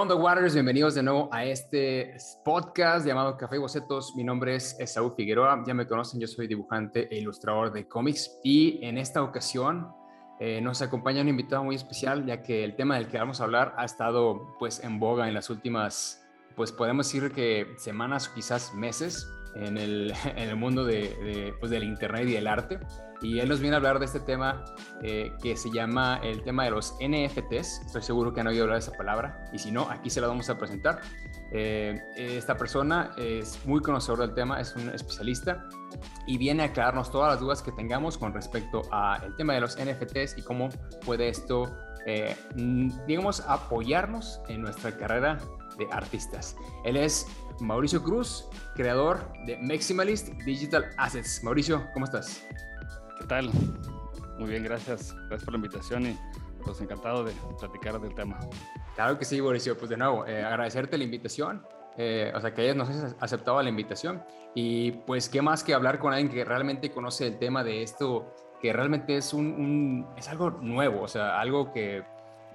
onda, Waters? Bienvenidos de nuevo a este podcast llamado Café y Bocetos. Mi nombre es Esaú Figueroa. Ya me conocen, yo soy dibujante e ilustrador de cómics. Y en esta ocasión eh, nos acompaña un invitado muy especial, ya que el tema del que vamos a hablar ha estado pues en boga en las últimas, pues podemos decir que semanas o quizás meses en el, mundo de, pues, del Internet y del arte. Y él nos viene a hablar de este tema eh, que se llama el tema de los NFTs. Estoy seguro que han oído hablar de esa palabra. Y si no, aquí se la vamos a presentar. Eh, esta persona es muy conocedor del tema, es un especialista y viene a aclararnos todas las dudas que tengamos con respecto al tema de los NFTs y cómo puede esto, eh, digamos, apoyarnos en nuestra carrera de artistas. Él es Mauricio Cruz, creador de Maximalist Digital Assets. Mauricio, ¿cómo estás? ¿Qué tal? Muy bien, gracias. Gracias por la invitación y pues encantado de platicar del tema. Claro que sí, Mauricio. Pues de nuevo, eh, agradecerte la invitación. Eh, o sea, que hayas nos aceptado la invitación. Y pues, ¿qué más que hablar con alguien que realmente conoce el tema de esto, que realmente es un es algo nuevo, o sea, algo que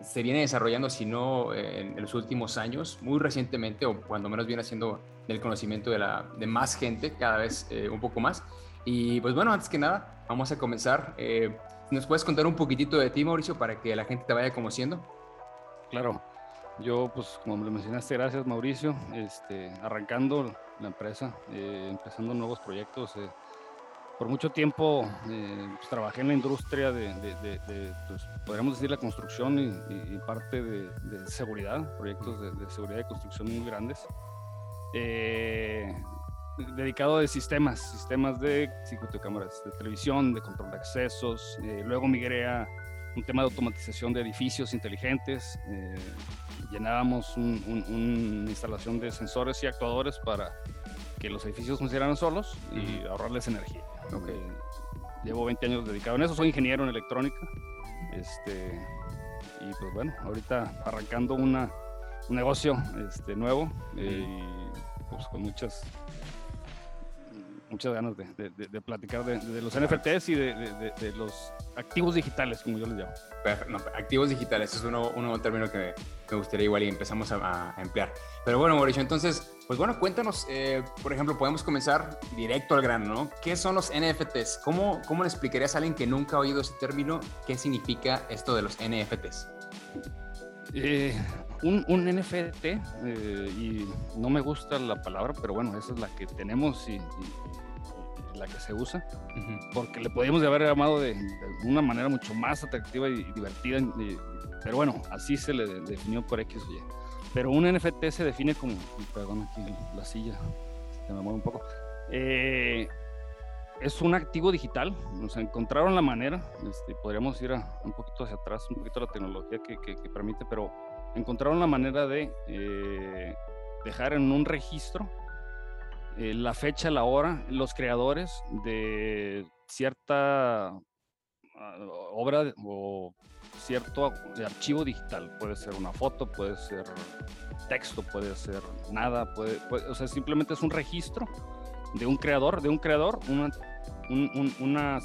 se viene desarrollando, si no en, los últimos años, muy recientemente, o cuando menos viene siendo del conocimiento de, la, de más gente, cada vez eh, un poco más. Y pues bueno, antes que nada, vamos a comenzar. Eh, ¿Nos puedes contar un poquitito de ti, Mauricio, para que la gente te vaya conociendo? Claro. Yo, pues, como me mencionaste, gracias, Mauricio. Este, arrancando la empresa, eh, empezando nuevos proyectos por mucho tiempo eh, pues, trabajé en la industria de, pues, podríamos decir, la construcción y, parte de, seguridad, proyectos de, seguridad y construcción muy grandes. Eh, dedicado a sistemas, sistemas de circuito de cámaras de televisión, de control de accesos. Eh, luego migré a un tema de automatización de edificios inteligentes. llenábamos una instalación de sensores y actuadores para que los edificios funcionaran solos y ahorrarles energía. Okay. Llevo 20 años dedicado en eso, soy ingeniero en electrónica. Este, y pues bueno, ahorita arrancando una, un negocio este, nuevo eh, y pues con muchas muchas ganas de, de, platicar de, los NFTs y de, los activos digitales, como yo les llamo. activos digitales, es un nuevo, término que me gustaría igual y empezamos a, emplear. Pero bueno, Mauricio, entonces, pues bueno, cuéntanos, eh, por ejemplo, podemos comenzar directo al grano, ¿no? ¿Qué son los NFTs? ¿Cómo, ¿Cómo le explicarías a alguien que nunca ha oído ese término qué significa esto de los NFTs? Eh, un, un, NFT, eh, y no me gusta la palabra, pero bueno, esa es la que tenemos y, la que se usa, porque le podríamos haber llamado de, una manera mucho más atractiva y, divertida, pero bueno, así se le definió por X o Y. Pero un NFT se define como, perdón, aquí la silla se me mueve un poco. Eh, es un activo digital, nos encontraron la manera, este, podríamos ir un poquito hacia atrás, un poquito la tecnología que, que, que permite, pero encontraron la manera de eh, dejar en un registro eh, la fecha, la hora, los creadores de cierta ah, obra o cierto archivo digital. Puede ser una foto, puede ser texto, puede ser nada, puede, o sea, simplemente es un registro de un creador, de un creador, una, un, una,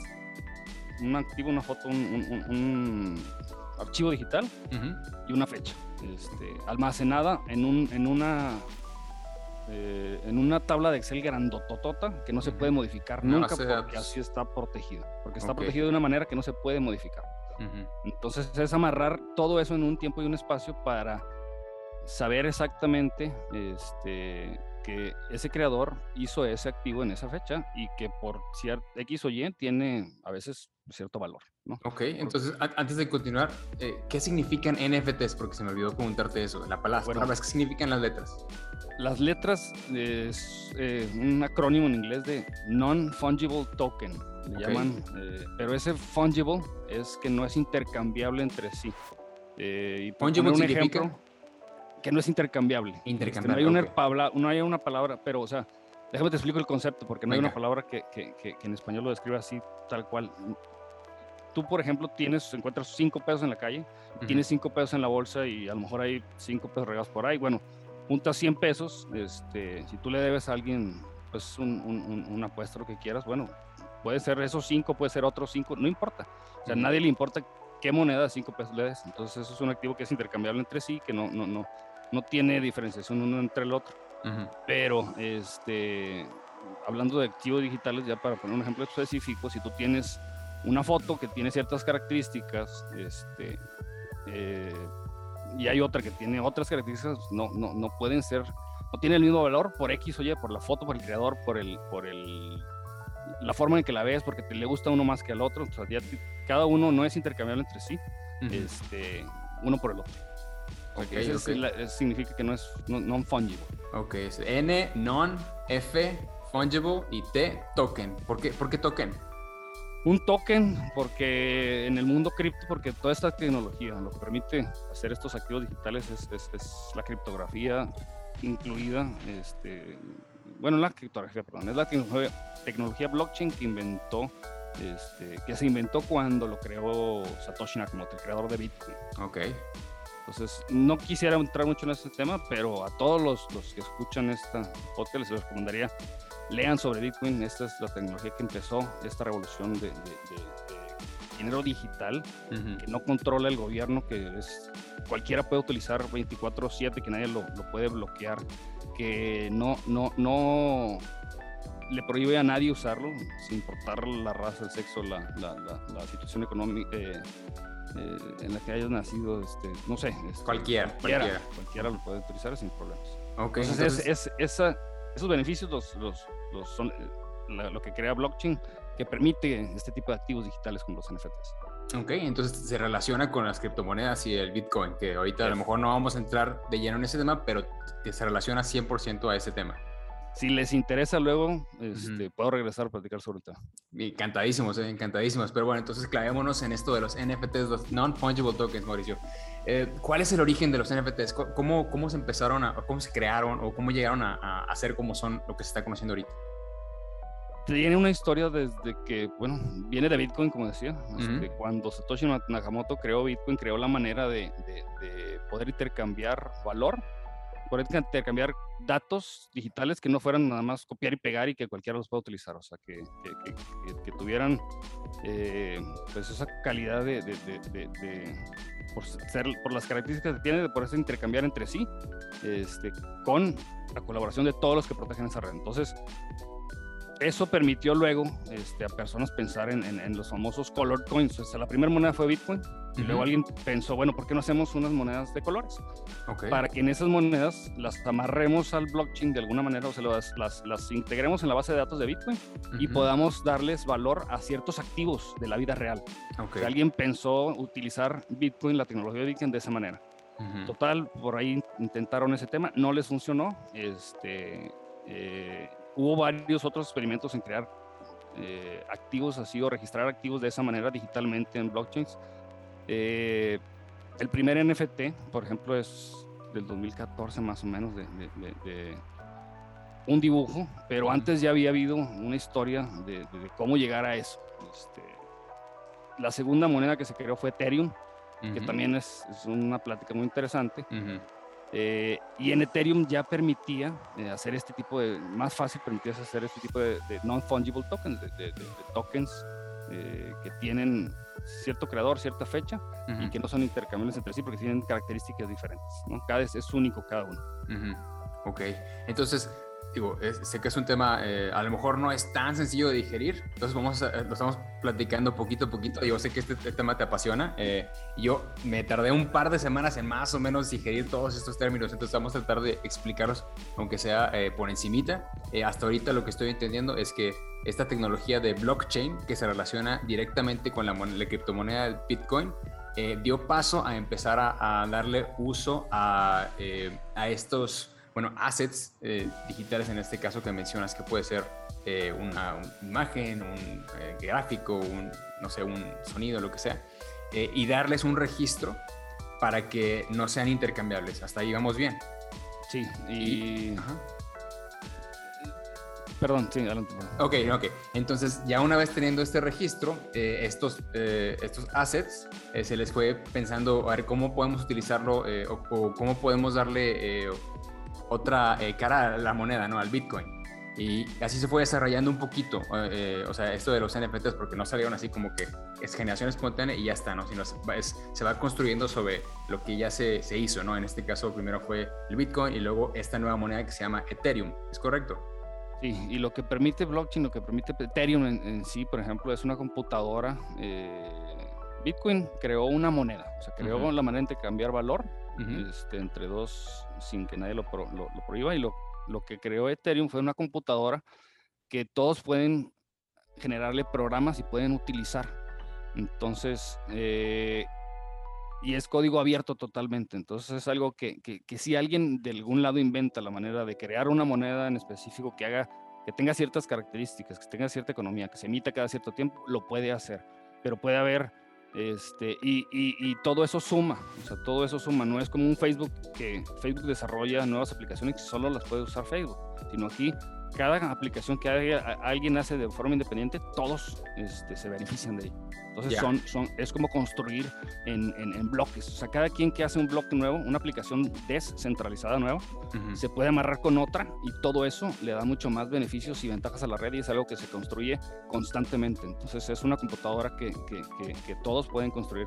un activo, una foto, un, archivo digital y una fecha. Este, almacenada en, un, en, una, eh, en una tabla de Excel grandototota que no se puede modificar nunca porque así está protegida. Porque está protegida de una manera que no se puede modificar. Entonces es amarrar todo eso en un tiempo y un espacio para saber exactamente este, que ese creador hizo ese activo en esa fecha y que por cierto X o Y tiene a veces cierto valor. ¿no? Ok, entonces antes de continuar, eh, ¿qué significan NFTs? Porque se me olvidó preguntarte eso, la palabra. Bueno, ¿qué significan las letras? Las letras es eh, un acrónimo en inglés de Non-Fungible Token, le llaman, eh, pero ese fungible es que no es intercambiable entre sí. y fungible un ejemplo, que no es intercambiable. Intercambiable. Este, no, hay una no hay una palabra, pero, o sea, déjame te explico el concepto, porque no hay una palabra que, que, que, en español lo describa así, tal cual tú, por ejemplo, tienes, encuentras cinco pesos en la calle, tienes cinco pesos en la bolsa y a lo mejor hay cinco pesos regados por ahí. Bueno, juntas 100 pesos, este, si tú le debes a alguien, pues un, un, un apuesto, lo que quieras, bueno, puede ser esos cinco, puede ser otros cinco, no importa. O sea, a nadie le importa qué moneda de cinco pesos le des. Entonces, eso es un activo que es intercambiable entre sí, que no, no, no, no tiene diferenciación uno entre el otro. Pero, este, hablando de activos digitales, ya para poner un ejemplo específico, si tú tienes una foto que tiene ciertas características, este, eh, y hay otra que tiene otras características, no, no, no pueden ser, no tiene el mismo valor por X o Y, por la foto, por el creador, por el, por el, la forma en que la ves, porque te le gusta uno más que al otro. O sea, cada uno no es intercambiable entre sí, este, uno por el otro. Okay, Eso significa que no es non-fungible. Ok, es N, non, F, fungible y T, token. ¿Por qué, ¿Por qué token? un token porque en el mundo cripto, porque toda esta tecnología lo que permite hacer estos activos digitales es, es, la criptografía incluida, este, bueno, la criptografía, perdón, es la tecnología, blockchain que inventó, este, que se inventó cuando lo creó Satoshi Nakamoto, el creador de Bitcoin. Ok. Entonces, no quisiera entrar mucho en ese tema, pero a todos los, los que escuchan esta podcast les recomendaría lean sobre Bitcoin. Esta es la tecnología que empezó esta revolución de, dinero digital que no controla el gobierno, que es cualquiera puede utilizar 24/7, que nadie lo, puede bloquear, que no, no, no le prohíbe a nadie usarlo, sin importar la raza, el sexo, la, la, situación económica. Eh, eh, en la que hayas nacido, este, no sé. Este, cualquiera, cualquiera, cualquiera, lo puede utilizar sin problemas. Okay, entonces, es, esa, esos beneficios los, los, son eh, lo que crea blockchain que permite este tipo de activos digitales como los NFTs. Ok, entonces se relaciona con las criptomonedas y el Bitcoin, que ahorita a lo mejor no vamos a entrar de lleno en ese tema, pero que se relaciona 100% a ese tema. Si les interesa luego, este, puedo regresar a platicar sobre el tema. Encantadísimos, eh, encantadísimos. Pero bueno, entonces clavémonos en esto de los NFTs, los non-fungible tokens, Mauricio. Eh, ¿Cuál es el origen de los NFTs? ¿Cómo, cómo se empezaron, a, cómo se crearon o cómo llegaron a, a ser como son lo que se está conociendo ahorita? tiene una historia desde que, bueno, viene de Bitcoin, como decía. Este, cuando Satoshi Nakamoto creó Bitcoin, creó la manera de, poder intercambiar valor, poder intercambiar datos digitales que no fueran nada más copiar y pegar y que cualquiera los pueda utilizar. O sea, que, que, tuvieran eh, pues esa calidad de, por, ser, por las características que tiene, de poderse intercambiar entre sí, este, con la colaboración de todos los que protegen esa red. Entonces, eso permitió luego este, a personas pensar en, en, los famosos color coins. O sea, la primera moneda fue Bitcoin. Y luego alguien pensó, bueno, ¿por qué no hacemos unas monedas de colores? Para que en esas monedas las amarremos al blockchain de alguna manera, o sea, las, las, las integremos en la base de datos de Bitcoin y podamos darles valor a ciertos activos de la vida real. alguien pensó utilizar Bitcoin, la tecnología de Bitcoin, de esa manera. Total, por ahí intentaron ese tema, no les funcionó. Este, eh, hubo varios otros experimentos en crear eh, activos así o registrar activos de esa manera digitalmente en blockchains. Eh, el primer NFT, por ejemplo, es del 2014 más o menos de, un dibujo, pero antes ya había habido una historia de, cómo llegar a eso. Este, la segunda moneda que se creó fue Ethereum, que también es, una plática muy interesante. Eh, y en Ethereum ya permitía eh, hacer este tipo de, más fácil permitía hacer este tipo de, non-fungible tokens, de, tokens eh, que tienen cierto creador, cierta fecha y que no son intercambiables entre sí porque tienen características diferentes. ¿no? Cada es, es único cada uno. Ok, entonces digo, sé que es un tema, eh, a lo mejor no es tan sencillo de digerir, entonces vamos a, lo estamos platicando poquito a poquito. Yo sé que este, este tema te apasiona. Eh, yo me tardé un par de semanas en más o menos digerir todos estos términos, entonces vamos a tratar de explicarlos, aunque sea eh, por encimita. hasta ahorita lo que estoy entendiendo es que esta tecnología de blockchain, que se relaciona directamente con la, la criptomoneda Bitcoin, dio paso a empezar a, a darle uso a, a estos bueno, assets eh, digitales en este caso que mencionas, que puede ser eh, una, imagen, un eh, gráfico, un, no sé, un sonido, lo que sea, y darles un registro para que no sean intercambiables. Hasta ahí vamos bien. Sí, y... Perdón, sí, adelante. Ok, ok. Entonces, ya una vez teniendo este registro, estos, estos assets, se les fue pensando a ver cómo podemos utilizarlo o, cómo podemos darle otra eh, cara a la moneda, ¿no? Al Bitcoin. Y así se fue desarrollando un poquito, eh, o sea, esto de los NFTs, porque no salieron así como que es generación espontánea y ya está, ¿no? Sino se va construyendo sobre lo que ya se, se, hizo, ¿no? En este caso, primero fue el Bitcoin y luego esta nueva moneda que se llama Ethereum, ¿es correcto? Sí, y lo que permite blockchain, lo que permite Ethereum en, sí, por ejemplo, es una computadora. Eh, Bitcoin creó una moneda, o sea, creó la manera de cambiar valor este, entre dos sin que nadie lo, lo, lo prohíba y lo lo que creó Ethereum fue una computadora que todos pueden generarle programas y pueden utilizar. Entonces, eh, y es código abierto totalmente. Entonces es algo que, que, si alguien de algún lado inventa la manera de crear una moneda en específico que haga, que tenga ciertas características, que tenga cierta economía, que se emita cada cierto tiempo, lo puede hacer. Pero puede haber este, y, y, todo eso suma, o sea, todo eso suma. No es como un Facebook que Facebook desarrolla nuevas aplicaciones que solo las puede usar Facebook, sino aquí cada aplicación que alguien hace de forma independiente, todos este, se benefician de ello. Entonces son, son, es como construir en, en, bloques. O sea, cada quien que hace un bloque nuevo, una aplicación descentralizada nueva, se puede amarrar con otra y todo eso le da mucho más beneficios y ventajas a la red y es algo que se construye constantemente. Entonces es una computadora que, que, que, todos pueden construir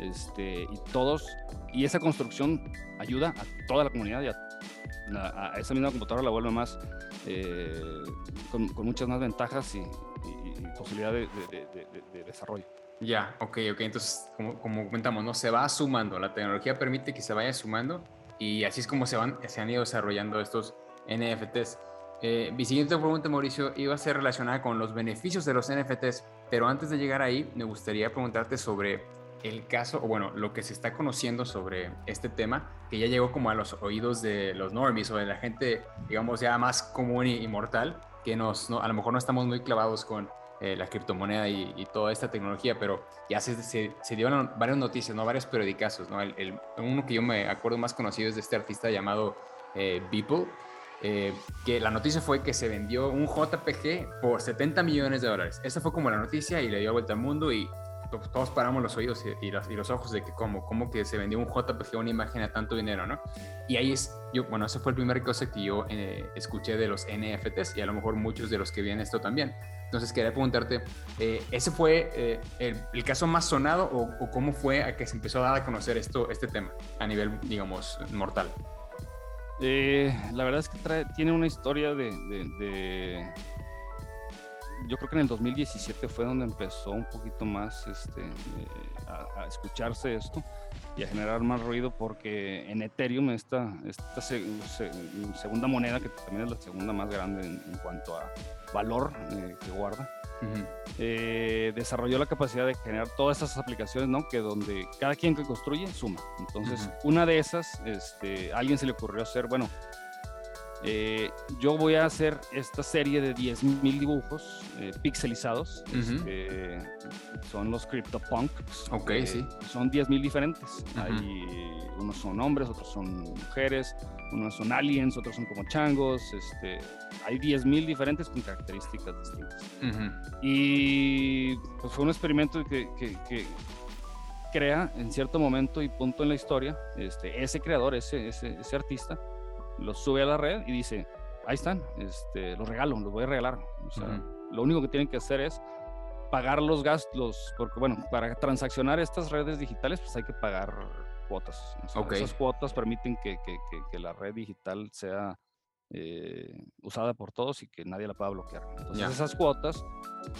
este, y todos, y esa construcción ayuda a toda la comunidad y a, esa misma computadora la vuelve más, eh, con, muchas más ventajas y, posibilidad de, de desarrollo. Ya, ok, ok. Entonces, como, como, comentamos, ¿no? Se va sumando. La tecnología permite que se vaya sumando y así es como se, van, se han ido desarrollando estos NFTs. Eh, mi siguiente pregunta, Mauricio, iba a ser relacionada con los beneficios de los NFTs, pero antes de llegar ahí, me gustaría preguntarte sobre el caso, o bueno, lo que se está conociendo sobre este tema, que ya llegó como a los oídos de los normies o de la gente, digamos, ya más común y, mortal, que nos, a lo mejor no estamos muy clavados con eh, la criptomoneda y, toda esta tecnología, pero ya se, se, dieron varias noticias, ¿no? varios periodicazos. ¿no? El, uno que yo me acuerdo más conocido es de este artista llamado eh, eh, que la noticia fue que se vendió un JPG por 70 millones de dólares. Esa fue como la noticia y le dio vuelta al mundo y todos paramos los oídos y, los, y, los, ojos de que cómo, cómo que se vendió un JPG, una imagen a tanto dinero, ¿no? Y ahí es, yo, bueno, esa fue el primer cosa que yo escuché de los NFTs y a lo mejor muchos de los que vienen esto también. Entonces quería preguntarte, eh, ¿ese fue eh, el, caso más sonado o, cómo fue a que se empezó a dar a conocer esto, este tema a nivel, digamos, mortal? Eh, la verdad es que tiene una historia de, Yo creo que en el 2017 fue donde empezó un poquito más este, a, escucharse esto y a generar más ruido porque en Ethereum, esta, esta segunda moneda, que también es la segunda más grande en cuanto a valor eh, que guarda, eh, desarrolló la capacidad de generar todas esas aplicaciones, ¿no? Que donde cada quien que construye suma. Entonces, una de esas, este, a alguien se le ocurrió hacer, bueno, eh, yo voy a hacer esta serie de 10.000 dibujos pixelizados. Este, son los CryptoPunks. Ok, sí. Son 10.000 diferentes. Hay, unos son hombres, otros son mujeres, unos son aliens, otros son como changos, este, hay 10.000 diferentes con características distintas. Y pues fue un experimento que, que, crea en cierto momento y punto en la historia, este, ese creador, ese, ese, ese artista, los sube a la red y dice, ahí están, este, los regalo, los voy a regalar. O sea, Lo único que tienen que hacer es pagar los gastos, porque bueno, para transaccionar estas redes digitales pues hay que pagar cuotas. Esas cuotas permiten que, que, que, la red digital sea eh, usada por todos y que nadie la pueda bloquear. Entonces esas cuotas,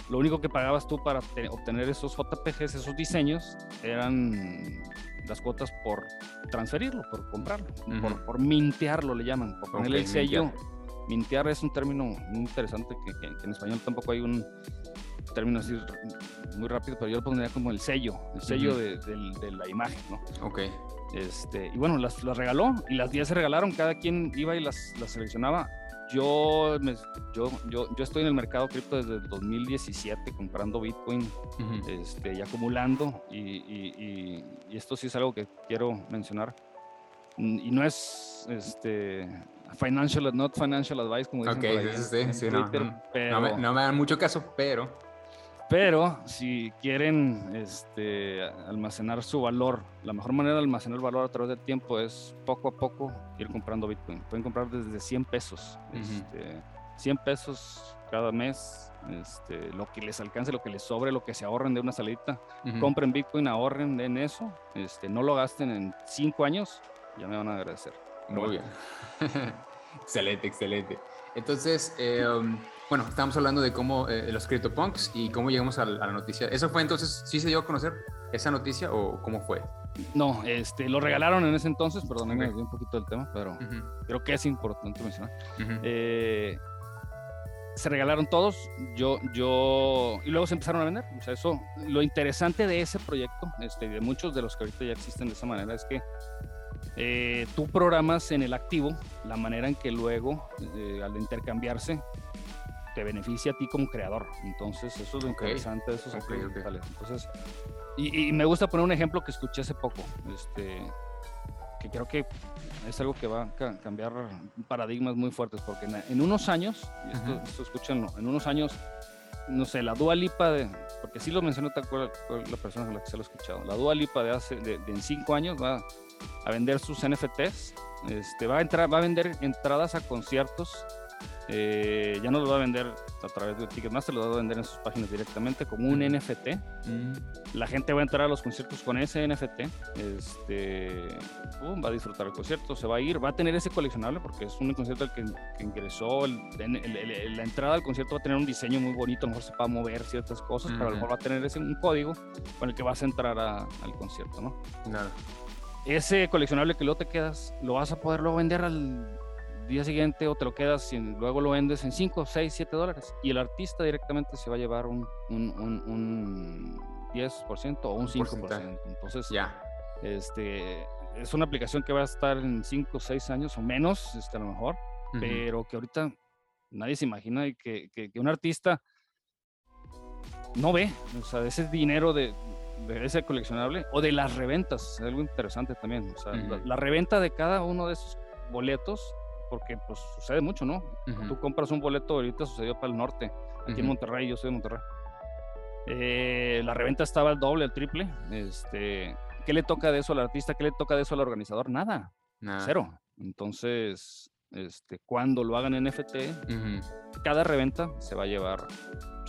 lo único que pagabas tú para obtener esos JPGs, esos diseños, eran las cuotas por transferirlo, por comprarlo, por, por, mintearlo le llaman, por ponerle el sello. Mintear es un término muy interesante que, en español tampoco hay un término así muy rápido, pero yo lo pondría como el sello, el sello de, de, la imagen, ¿no? Ok. Este, y bueno, las, las regaló y las 10 se regalaron, cada quien iba y las, las seleccionaba. Yo, yo, yo, yo, estoy en el mercado cripto desde el 2017 comprando Bitcoin este, y acumulando y, y, y, esto sí es algo que quiero mencionar y no es este financial not financial advice como dicen okay, sí, sí, no, no, me, no, me, dan mucho caso pero pero si quieren este, almacenar su valor, la mejor manera de almacenar el valor a través del tiempo es poco a poco ir comprando Bitcoin. Pueden comprar desde 100 pesos. este, 100 pesos cada mes, este, lo que les alcance, lo que les sobre, lo que se ahorren de una salita, compren Bitcoin, ahorren en eso, este, no lo gasten en 5 años, ya me van a agradecer. Muy bien. excelente, excelente. Entonces, eh, um, bueno, estamos hablando de cómo eh, los CryptoPunks y cómo llegamos a, la noticia. ¿Eso fue entonces, sí se dio a conocer esa noticia o cómo fue? No, este, lo regalaron en ese entonces, perdón, me un poquito del tema, pero creo que es importante mencionar. Eh, se regalaron todos, yo, yo, y luego se empezaron a vender. O sea, eso, lo interesante de ese proyecto, este, de muchos de los que ahorita ya existen de esa manera, es que eh, tú programas en el activo la manera en que luego, eh, al intercambiarse, te beneficia a ti como creador. Entonces, eso es lo interesante de esos okay, Entonces, y, me gusta poner un ejemplo que escuché hace poco, este, que creo que es algo que va a cambiar paradigmas muy fuertes, porque en, unos años, y esto, esto, escúchenlo, en unos años, no sé, la Dua Lipa, de, porque sí lo mencionó tal cual, la persona con la que se lo ha escuchado, la Dua Lipa de hace, de, en cinco años va a vender sus NFTs, este, va, a entrar, va a vender entradas a conciertos eh, ya no lo va a vender a través de Ticketmaster, lo va a vender en sus páginas directamente como un NFT. Mm. La gente va a entrar a los conciertos con ese NFT, este, va a disfrutar el concierto, se va a ir, va a tener ese coleccionable porque es un concierto al que, ingresó, la entrada al concierto va a tener un diseño muy bonito, a lo mejor se va a mover ciertas cosas, pero a lo mejor va a tener ese, un código con el que vas a entrar al concierto, ¿no? Nada. Ese coleccionable que luego te quedas, lo vas a poder luego vender al día siguiente o te lo quedas y luego lo vendes en 5, 6, 7 dólares. Y el artista directamente se va a llevar un, un, un, 10% o un 5%. Entonces, ya. Este, es una aplicación que va a estar en 5, 6 años o menos, este, a lo mejor, pero que ahorita nadie se imagina que, que, que, un artista no ve, o sea, ese dinero de, de ese coleccionable o de las reventas, es algo interesante también. O sea, la, reventa de cada uno de esos boletos porque pues sucede mucho, ¿no? Tú compras un boleto, ahorita sucedió para el norte, aquí en Monterrey, yo soy de Monterrey. Eh, la reventa estaba al doble, al triple. Este, ¿Qué le toca de eso al artista? ¿Qué le toca de eso al organizador? Nada. Cero. Entonces, este, cuando lo hagan en NFT, cada reventa se va a llevar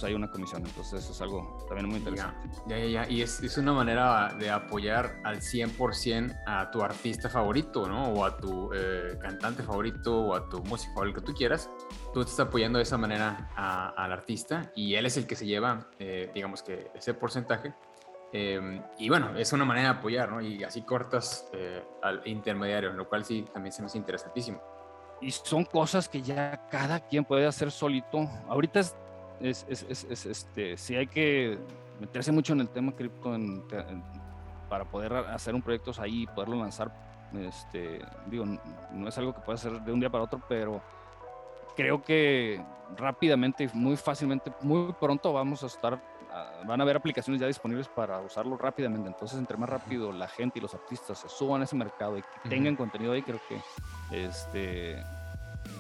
pues, hay una comisión. Entonces eso es algo también muy interesante. Ya, ya, ya. Y es, es, una manera de apoyar al 100% a tu artista favorito, ¿no? O a tu eh, cantante favorito o a tu músico favorito que tú quieras. Tú te estás apoyando de esa manera al artista y él es el que se lleva, eh, digamos que ese porcentaje. Em, y bueno, es una manera de apoyar, ¿no? Y así cortas eh, al intermediario, lo cual sí también se me hace interesantísimo. Y son cosas que ya cada quien puede hacer solito. Ahorita es es, es, es, este, sí hay que meterse mucho en el tema cripto para poder hacer un proyecto ahí y poderlo lanzar. Este, digo, no es algo que pueda hacer de un día para otro, pero creo que rápidamente, muy fácilmente, muy pronto vamos a estar, ah, van a haber aplicaciones ya disponibles para usarlo rápidamente. Entonces, entre más rápido la gente y los artistas se suban a ese mercado y tengan contenido ahí, creo que este,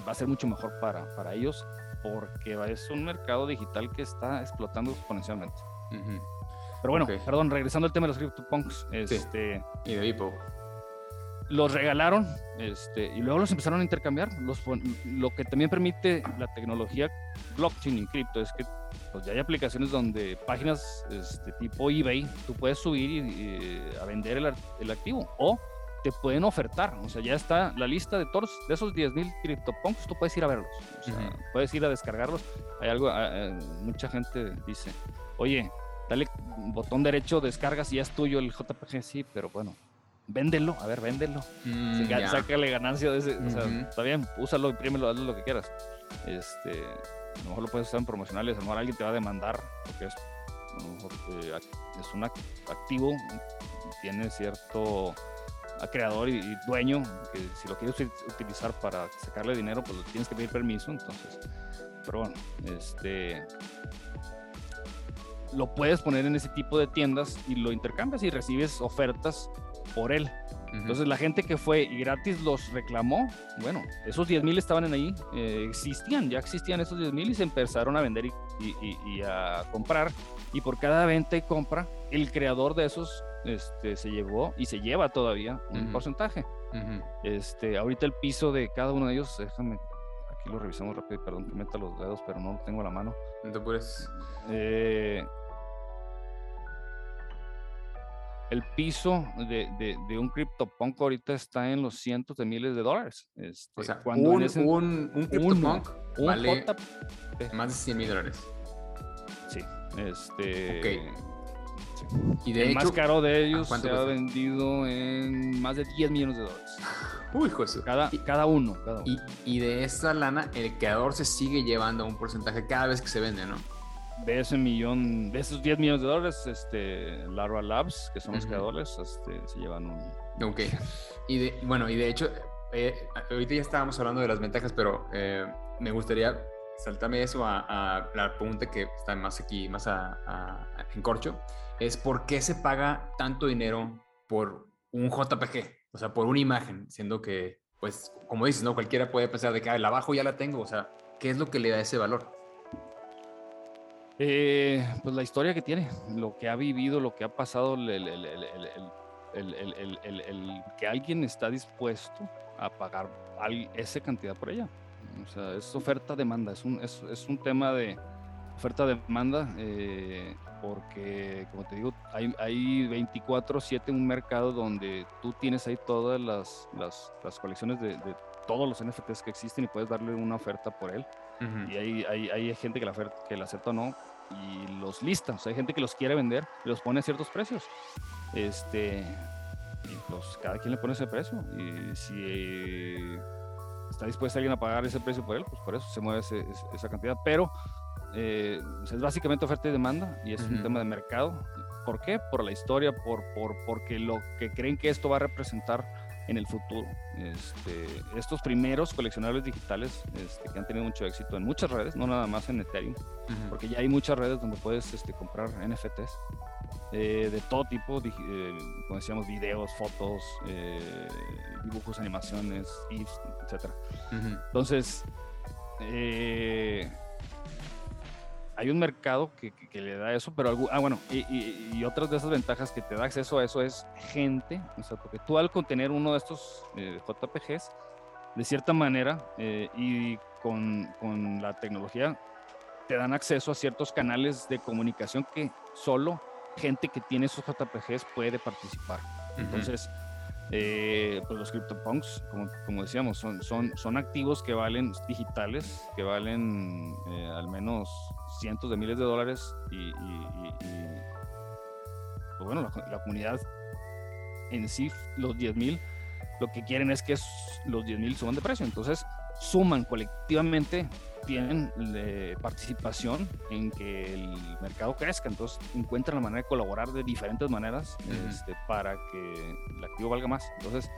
va a ser mucho mejor para, para ellos porque es un mercado digital que está explotando exponencialmente. Pero bueno, perdón, regresando al tema de los CryptoPunks, este, y de Vipo. Los regalaron este, y luego los empezaron a intercambiar. Los, lo que también permite la tecnología blockchain en cripto es que pues, ya hay aplicaciones donde páginas este, tipo eBay tú puedes subir y, a vender el, el activo o te pueden ofertar. O sea, ya está la lista de todos de esos 10.000 CryptoPunks, tú puedes ir a verlos. O sea, puedes ir a descargarlos. Hay algo, ah, eh, mucha gente dice, oye, dale botón derecho, descargas y ya es tuyo el JPG. Sí, pero bueno, véndelo, a ver, véndelo. Mm, sácale ganancia de ese. O sea, está bien, úsalo, imprímelo, hazlo lo que quieras. Este, a lo mejor lo puedes usar en promocionales, a lo mejor alguien te va a demandar porque es, eh, es un activo, tiene cierto a creador y, dueño, que si lo quieres utilizar para sacarle dinero, pues tienes que pedir permiso, entonces, pero bueno, este, lo puedes poner en ese tipo de tiendas y lo intercambias y recibes ofertas por él. Entonces la gente que fue y gratis los reclamó, bueno, esos 10 mil estaban en ahí, eh, existían, ya existían esos 10 mil y se empezaron a vender y, y, a comprar. Y por cada venta y compra, el creador de esos este, se llevó y se lleva todavía un porcentaje. este, ahorita el piso de cada uno de ellos, déjame, aquí lo revisamos rápido, perdón que meta los dedos, pero no lo tengo a la mano. Entonces, eh, el piso de, de, de, un CryptoPunk ahorita está en los cientos de miles de dólares. Este, o sea, cuando un, ese, un, un CryptoPunk un vale más de 100 mil dólares. Sí, este. Y de el hecho, más caro de ellos ¿cuánto se ha cuesta? vendido en más de 10 millones de dólares. Uy, José. Cada, Y- cada uno, cada uno. Y, y de esa lana, el creador se sigue llevando un porcentaje cada vez que se vende, ¿no? de ese millón, de esos 10 millones de dólares, este, Larva Labs, que son los Ujú. creadores, este, se llevan un. Ok. Y de, bueno, y de hecho, eh, ahorita ya estábamos hablando de las ventajas, pero eh, me gustaría saltarme eso a, a la pregunta que está más aquí, más a, a- a- en corcho, es por qué se paga tanto dinero por un JPG, o sea, por una imagen, siendo que, pues, como dices, ¿no? Cualquiera puede pensar de que la bajo ya la tengo, o sea, ¿qué es lo que le da ese valor? Eh, pues la historia que tiene, lo que ha vivido, lo que ha pasado, el, el, el, el que alguien está dispuesto a pagar esa cantidad por ella. O sea, es oferta-demanda, es un, es, es un tema de oferta-demanda porque, como te digo, hay, hay 24-7 un mercado donde tú tienes ahí todas las, las, las colecciones de, de todos los NFTs que existen y puedes darle una oferta por él y hay, hay, hay gente que la, oferta, que la acepta o no y los lista. O sea, hay gente que los quiere vender y los pone a ciertos precios. Este, y pues cada quien le pone ese precio. Y si eh, está dispuesto alguien a pagar ese precio por él, pues por eso se mueve ese- esa cantidad. Pero eh, es básicamente oferta y demanda y es un tema de mercado. ¿Por qué? Por la historia, por, por, porque lo que creen que esto va a representar en el futuro. Este, estos primeros coleccionables digitales este, que han tenido mucho éxito en muchas redes, no nada más en Ethereum, porque ya hay muchas redes donde puedes este, comprar NFTs eh, de todo tipo, eh, como decíamos, videos, fotos, eh, dibujos, animaciones, etc. Entonces, eh, hay un mercado que, que- que le da eso, pero algu- ah, bueno, y, y- y otras de esas ventajas que te da acceso a eso es gente, o sea, porque tú al contener uno de estos eh, JPGs, de cierta manera, eh, y con, con la tecnología, te dan acceso a ciertos canales de comunicación que solo gente que tiene esos JPGs puede participar. Entonces, eh, pues los CryptoPunks, como, como decíamos, son, son, son activos que valen digitales, que valen eh, al menos cientos de miles de dólares y, y- y- y, pues bueno, la, la comunidad en sí, los 10 mil, lo que quieren es que los 10 mil suban de precio. Entonces, suman colectivamente, tienen eh, participación en que el mercado crezca. Entonces, encuentran la manera de colaborar de diferentes maneras este, para que el activo valga más. Entonces,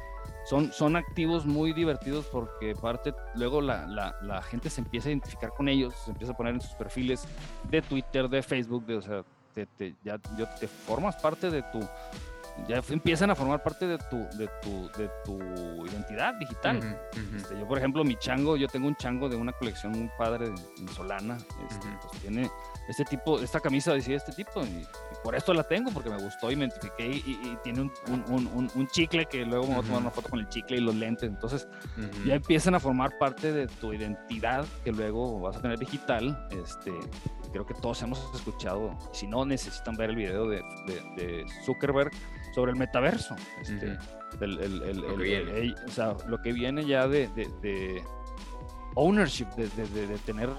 son, son activos muy divertidos porque parte, luego la, la, la gente se empieza a identificar con ellos, se empieza a poner en sus perfiles de Twitter, de Facebook, de, o sea, te, te- ya, ya te formas parte de tu, ya empiezan a formar parte de tu, de tu, de tu identidad digital. Ujú, ujú. Este, yo, por ejemplo, mi chango, yo tengo un chango de una colección muy padre en Solana. Este, Ujú. pues, tiene este tipo, esta camisa decía este tipo, y, y por esto la tengo, porque me gustó y me identifiqué. Y, y- tiene un, un- un- un- chicle que luego me voy a tomar una foto con el chicle y los lentes. Entonces, ya empiezan a formar parte de tu identidad que luego vas a tener digital. Este, creo que todos hemos escuchado, si no necesitan ver el video de, de- de Zuckerberg sobre el metaverso. Este, Ujú. el- el- el- Lo que viene. o sea, lo que viene ya de, de- de ownership, de, de- de- de tener,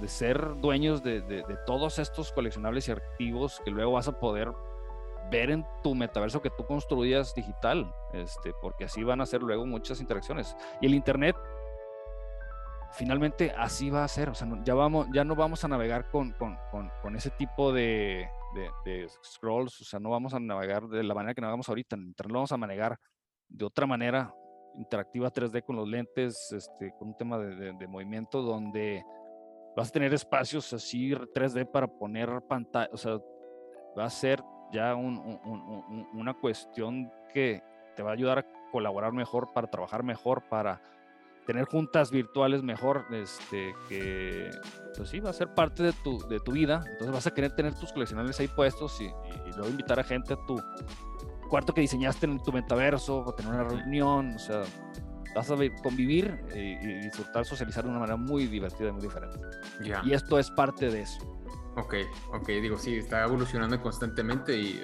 de ser dueños de, de- de todos estos coleccionables y activos que luego vas a poder ver en tu metaverso que tú construías digital, este, porque así van a ser luego muchas interacciones. Y el Internet, finalmente así va a ser, o sea, ya, vamos, ya no vamos a navegar con, con- con- con ese tipo de, de- scrolls, o sea, no vamos a navegar de la manera que navegamos ahorita, en lo vamos a navegar de otra manera, interactiva 3D con los lentes, este, con un tema de, de- movimiento donde vas a tener espacios así 3D para poner pantalla, o sea, va a ser ya un- un- una cuestión que te va a ayudar a colaborar mejor, para trabajar mejor, para tener juntas virtuales mejor, este, que pues sí, va a ser parte de tu, de tu vida, entonces vas a querer tener tus coleccionables ahí puestos y, y- y luego invitar a gente a tu cuarto que diseñaste en tu metaverso, o tener una reunión, o sea, vas a convivir y, disfrutar, socializar de una manera muy divertida y muy diferente. Y esto es parte de eso. Ok, ok, digo, sí, está evolucionando constantemente y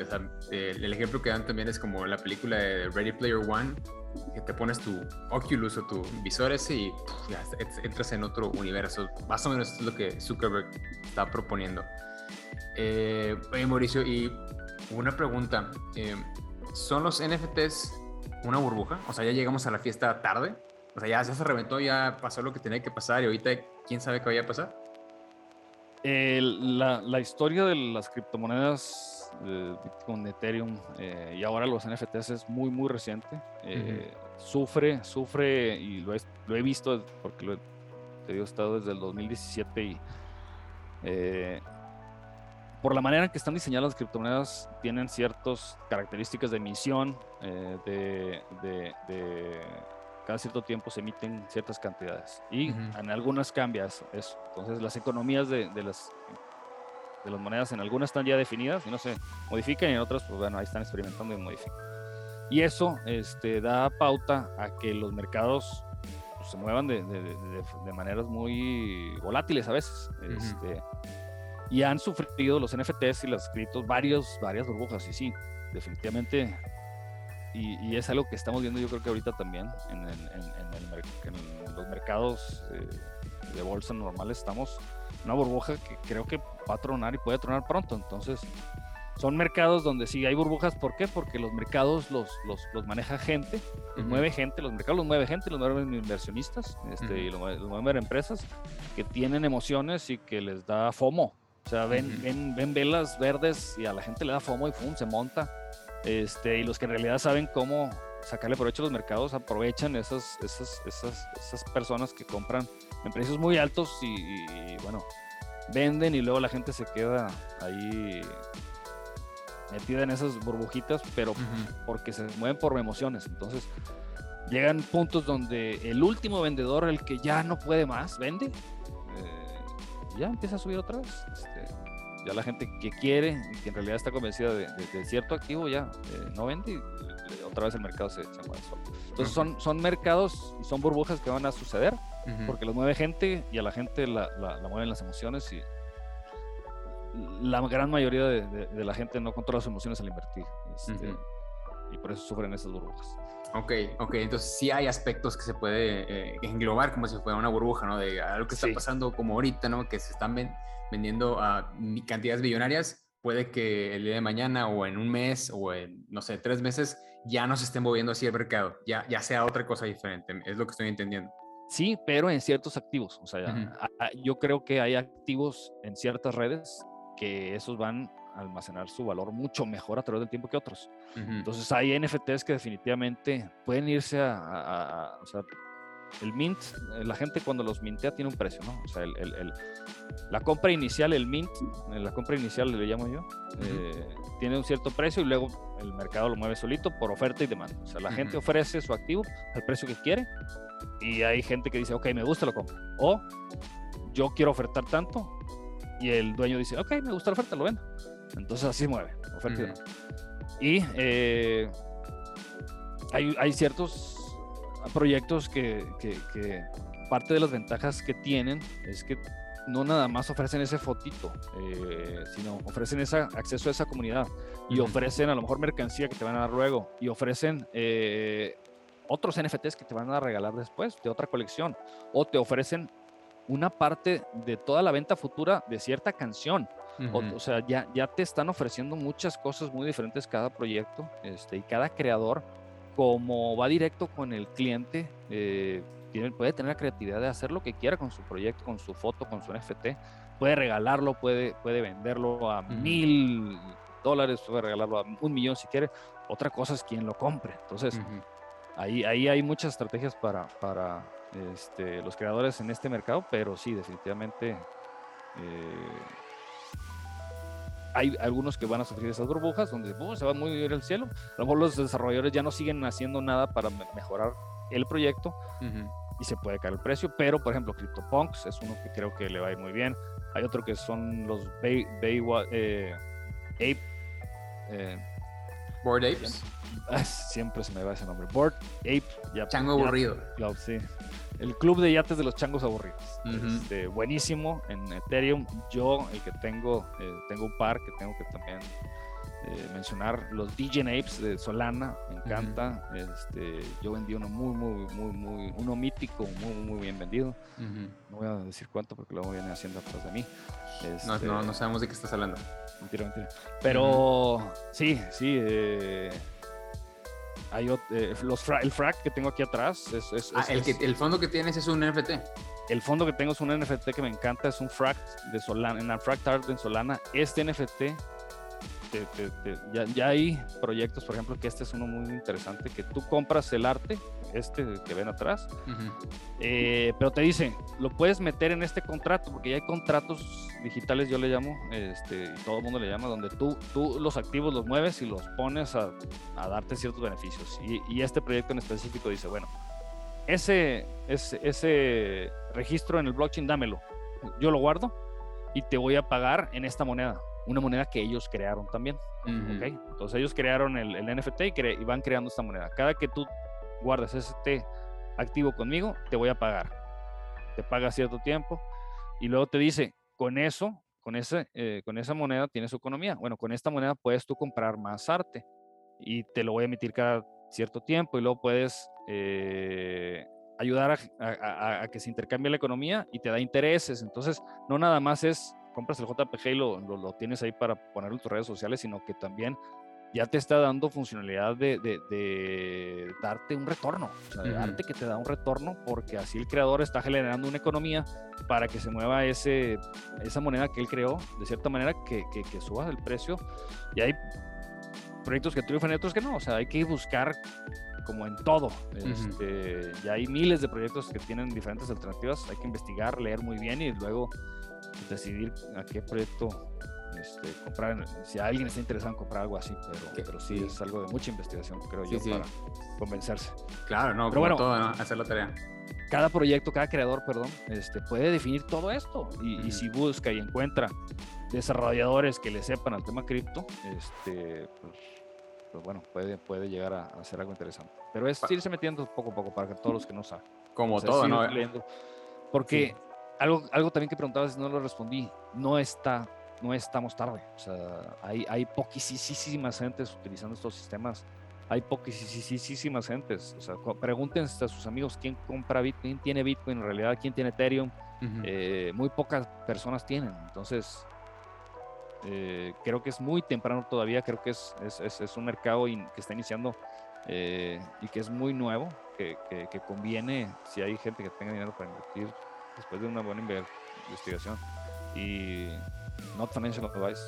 el ejemplo que dan también es como la película de Ready Player One, que te pones tu Oculus o tu visor ese y ya entras en otro universo. Más o menos es lo que Zuckerberg está proponiendo. Eh, oye, Mauricio, y una pregunta. Eh, ¿Son los NFTs una burbuja? O sea, ya llegamos a la fiesta tarde. O sea, ya, se reventó, ya pasó lo que tenía que pasar y ahorita quién sabe qué vaya a pasar. La, historia de las criptomonedas, Bitcoin, Ethereum eh, y ahora los NFTs es muy, muy reciente. Eh, sufre, sufre y lo he, lo he visto porque lo he, he estado desde el 2017 y eh, por la manera en que están diseñadas las criptomonedas, tienen ciertas características de emisión, eh, de, cada cierto tiempo se emiten ciertas cantidades y en algunas cambias eso. Entonces las economías de, las de las monedas en algunas están ya definidas y no se modifican y en otras pues bueno ahí están experimentando y modifican. Y eso este, da pauta a que los mercados pues, se muevan de, maneras muy volátiles a veces. Este, y han sufrido los NFTs y los escritos varios, varias burbujas. Y sí, definitivamente. Y, es algo que estamos viendo yo creo que ahorita también en, los mercados eh, de bolsa normales estamos una burbuja que creo que va a tronar y puede tronar pronto. Entonces, son mercados donde sí hay burbujas. ¿Por qué? Porque los mercados los, los, los maneja gente, los mueve gente, los mercados los mueve gente, los mueven inversionistas este, y los, los mueven empresas que tienen emociones y que les da FOMO. O sea, ven, ven, ven velas verdes y a la gente le da FOMO y ¡pum! se monta. Este, y los que en realidad saben cómo sacarle provecho a los mercados aprovechan esas, esas, esas, esas personas que compran en precios muy altos y, bueno, venden y luego la gente se queda ahí metida en esas burbujitas, pero porque se mueven por emociones. Entonces, llegan puntos donde el último vendedor, el que ya no puede más, vende ya empieza a subir otra vez. Este, ya la gente que quiere y que en realidad está convencida de, cierto activo ya eh, no vende y otra vez el mercado se, mueve solo. Entonces son, son mercados y son burbujas que van a suceder porque los mueve gente y a la gente la, la, mueven las emociones y la gran mayoría de, la gente no controla sus emociones al invertir. Este, y por eso sufren esas burbujas. Ok, ok, entonces sí hay aspectos que se puede eh, englobar como si fuera una burbuja, ¿no? De algo que está pasando como ahorita, ¿no? Que se están vendiendo a cantidades billonarias, puede que el día de mañana o en un mes o en, no sé, tres meses ya no se estén moviendo así el mercado, ya, ya sea otra cosa diferente, es lo que estoy entendiendo. Sí, pero en ciertos activos, o sea, yo creo que hay activos en ciertas redes que esos van almacenar su valor mucho mejor a través del tiempo que otros. Entonces hay NFTs que definitivamente pueden irse a, o sea, el mint, eh, la gente cuando los mintea tiene un precio, ¿no? O sea, el, el, la compra inicial, el mint, eh, la compra inicial le llamo yo, eh, tiene un cierto precio y luego el mercado lo mueve solito por oferta y demanda. O sea, la gente ofrece su activo al precio que quiere y hay gente que dice, ok, me gusta, lo compro. O yo quiero ofertar tanto y el dueño dice, ok, me gusta la oferta, lo vendo. Entonces así mueve, oferta y eh, hay, ciertos proyectos que, parte de las ventajas que tienen es que no nada más ofrecen ese fotito, eh, sino ofrecen ese acceso a esa comunidad y ofrecen a lo mejor mercancía que te van a dar luego y ofrecen eh, otros NFTs que te van a regalar después de otra colección o te ofrecen una parte de toda la venta futura de cierta canción. O, sea, ya, ya te están ofreciendo muchas cosas muy diferentes cada proyecto este, y cada creador, como va directo con el cliente, eh, tiene, puede tener la creatividad de hacer lo que quiera con su proyecto, con su foto, con su NFT. Puede regalarlo, puede, puede venderlo a mil dólares, puede regalarlo a un millón si quiere. Otra cosa es quien lo compre. Entonces, ahí, ahí hay muchas estrategias para, para este, los creadores en este mercado, pero sí, definitivamente eh, hay algunos que van a sufrir esas burbujas donde se va muy bien el cielo. A lo mejor los desarrolladores ya no siguen haciendo nada para mejorar el proyecto y se puede caer el precio. Pero, por ejemplo, CryptoPunks es uno que creo que le va a ir muy bien. Hay otro que son los Bay, Bay eh, Ape. Eh, Board Apes. siempre se me va ese nombre. Board Ape. Chango aburrido. Club, sí. El club de yates de los changos aburridos. Este, buenísimo en Ethereum. Yo, el que tengo, eh, tengo un par que tengo que también eh, mencionar los DJ Apes de Solana, me encanta. este, yo vendí uno muy, muy, muy, muy, uno mítico, muy, muy bien vendido. No voy a decir cuánto porque luego viene haciendo atrás de mí. Este, no, no, sabemos de qué estás hablando. Mentira, mentira. Pero sí, sí. Eh, hay eh, los el frac que tengo aquí atrás es, ah, el, que, el fondo que tienes es un NFT. El fondo que tengo es un NFT que me encanta, es un frac de Solana, en frac art en Solana. Este NFT ya, hay proyectos, por ejemplo, que este es uno muy interesante, que tú compras el arte, este que ven atrás, eh, pero te dice, lo puedes meter en este contrato, porque ya hay contratos digitales, yo le llamo, este, y todo el mundo le llama, donde tú, tú los activos los mueves y los pones a, darte ciertos beneficios. Y, este proyecto en específico dice, bueno, ese, ese, ese registro en el blockchain, dámelo, yo lo guardo y te voy a pagar en esta moneda una moneda que ellos crearon también. Entonces ellos crearon el, NFT y, van creando esta moneda. Cada que tú guardas este activo conmigo, te voy a pagar. Te paga cierto tiempo y luego te dice, con eso, con, ese, eh, con esa moneda tienes economía. Bueno, con esta moneda puedes tú comprar más arte y te lo voy a emitir cada cierto tiempo y luego puedes eh, ayudar a, a, que se intercambie la economía y te da intereses. Entonces, no nada más es compras el JPG y lo, lo, tienes ahí para ponerlo en tus redes sociales, sino que también ya te está dando funcionalidad de, de, darte un retorno, o sea, de darte que te da un retorno, porque así el creador está generando una economía para que se mueva ese, esa moneda que él creó, de cierta manera que, que, que suba el precio. Y hay proyectos que triunfan y otros que no, o sea, hay que buscar como en todo. Este, ya hay miles de proyectos que tienen diferentes alternativas, hay que investigar, leer muy bien y luego decidir a qué proyecto este, comprar, si alguien está interesado en comprar algo así, pero, pero sí, es algo de mucha investigación, creo yo, para convencerse. Claro, no, pero bueno, todo, hacer la tarea. Cada proyecto, cada creador, perdón, este, puede definir todo esto y, si busca y encuentra desarrolladores que le sepan al tema cripto, este, pues, pues, bueno, puede, puede llegar a, hacer algo interesante. Pero es irse metiendo poco a poco para que todos los que no saben. Como todo, ¿no? porque algo, algo también que preguntabas, no lo respondí, no está, no estamos tarde. O sea, hay, hay poquísimas gentes utilizando estos sistemas. Hay poquísimas gentes. O sea, pregúntense a sus amigos quién compra Bitcoin, quién tiene Bitcoin en realidad, quién tiene Ethereum. Eh, muy pocas personas tienen. Entonces, eh, creo que es muy temprano todavía. Creo que es, es, es un mercado que está iniciando eh, y que es muy nuevo, que, que, que, conviene, si hay gente que tenga dinero para invertir, después de una buena investigación. Y Not Financial Advice,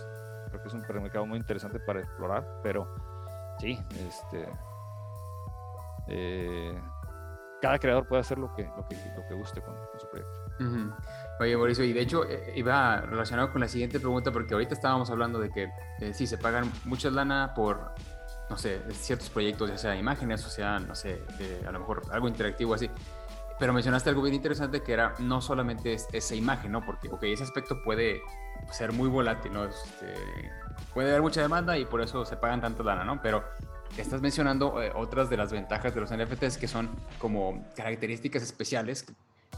creo que es un mercado muy interesante para explorar, pero sí, este, eh, cada creador puede hacer lo que, lo que, lo que guste con, su proyecto. Oye, Mauricio, y de hecho eh, iba relacionado con la siguiente pregunta, porque ahorita estábamos hablando de que eh, sí, se pagan mucha lana por, no sé, ciertos proyectos, ya sea imágenes, o sea, no sé, a lo mejor algo interactivo así. Pero mencionaste algo bien interesante que era no solamente esa imagen, ¿no? Porque, ok, ese aspecto puede ser muy volátil, ¿no? Este, puede haber mucha demanda y por eso se pagan tanto lana, ¿no? Pero estás mencionando eh, otras de las ventajas de los NFTs que son como características especiales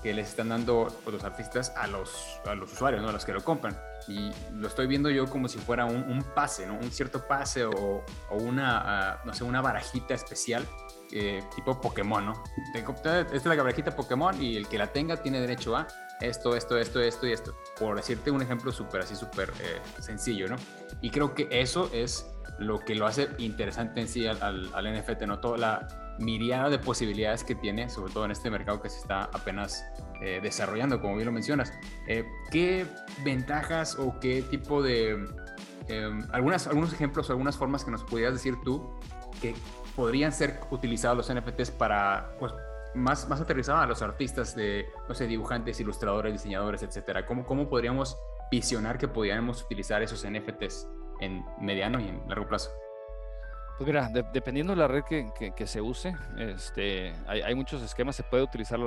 que, les están dando pues, los artistas a los, a los usuarios, ¿no? A los que lo compran. Y lo estoy viendo yo como si fuera un, pase, ¿no? Un cierto pase o, o una, ah, no sé, una barajita especial eh, tipo Pokémon, ¿no? Esta es la cabrejita Pokémon y el que la tenga tiene derecho a esto, esto, esto, esto y esto. Por decirte un ejemplo súper así, súper eh, sencillo, ¿no? Y creo que eso es lo que lo hace interesante en sí al, NFT, ¿no? Toda la miriada de posibilidades que tiene, sobre todo en este mercado que se está apenas eh, desarrollando, como bien lo mencionas. ¿Qué ventajas o qué tipo de... algunas, algunos ejemplos o algunas formas que nos pudieras decir tú que podrían ser utilizados los NFTs para, pues, más, más aterrizados a los artistas de, no sé, dibujantes, ilustradores, diseñadores, etcétera? ¿Cómo, ¿Cómo podríamos visionar que podríamos utilizar esos NFTs en mediano y en largo plazo? Pues mira, dependiendo de la red que, que, se use, este, hay, hay, muchos esquemas. Se puede utilizar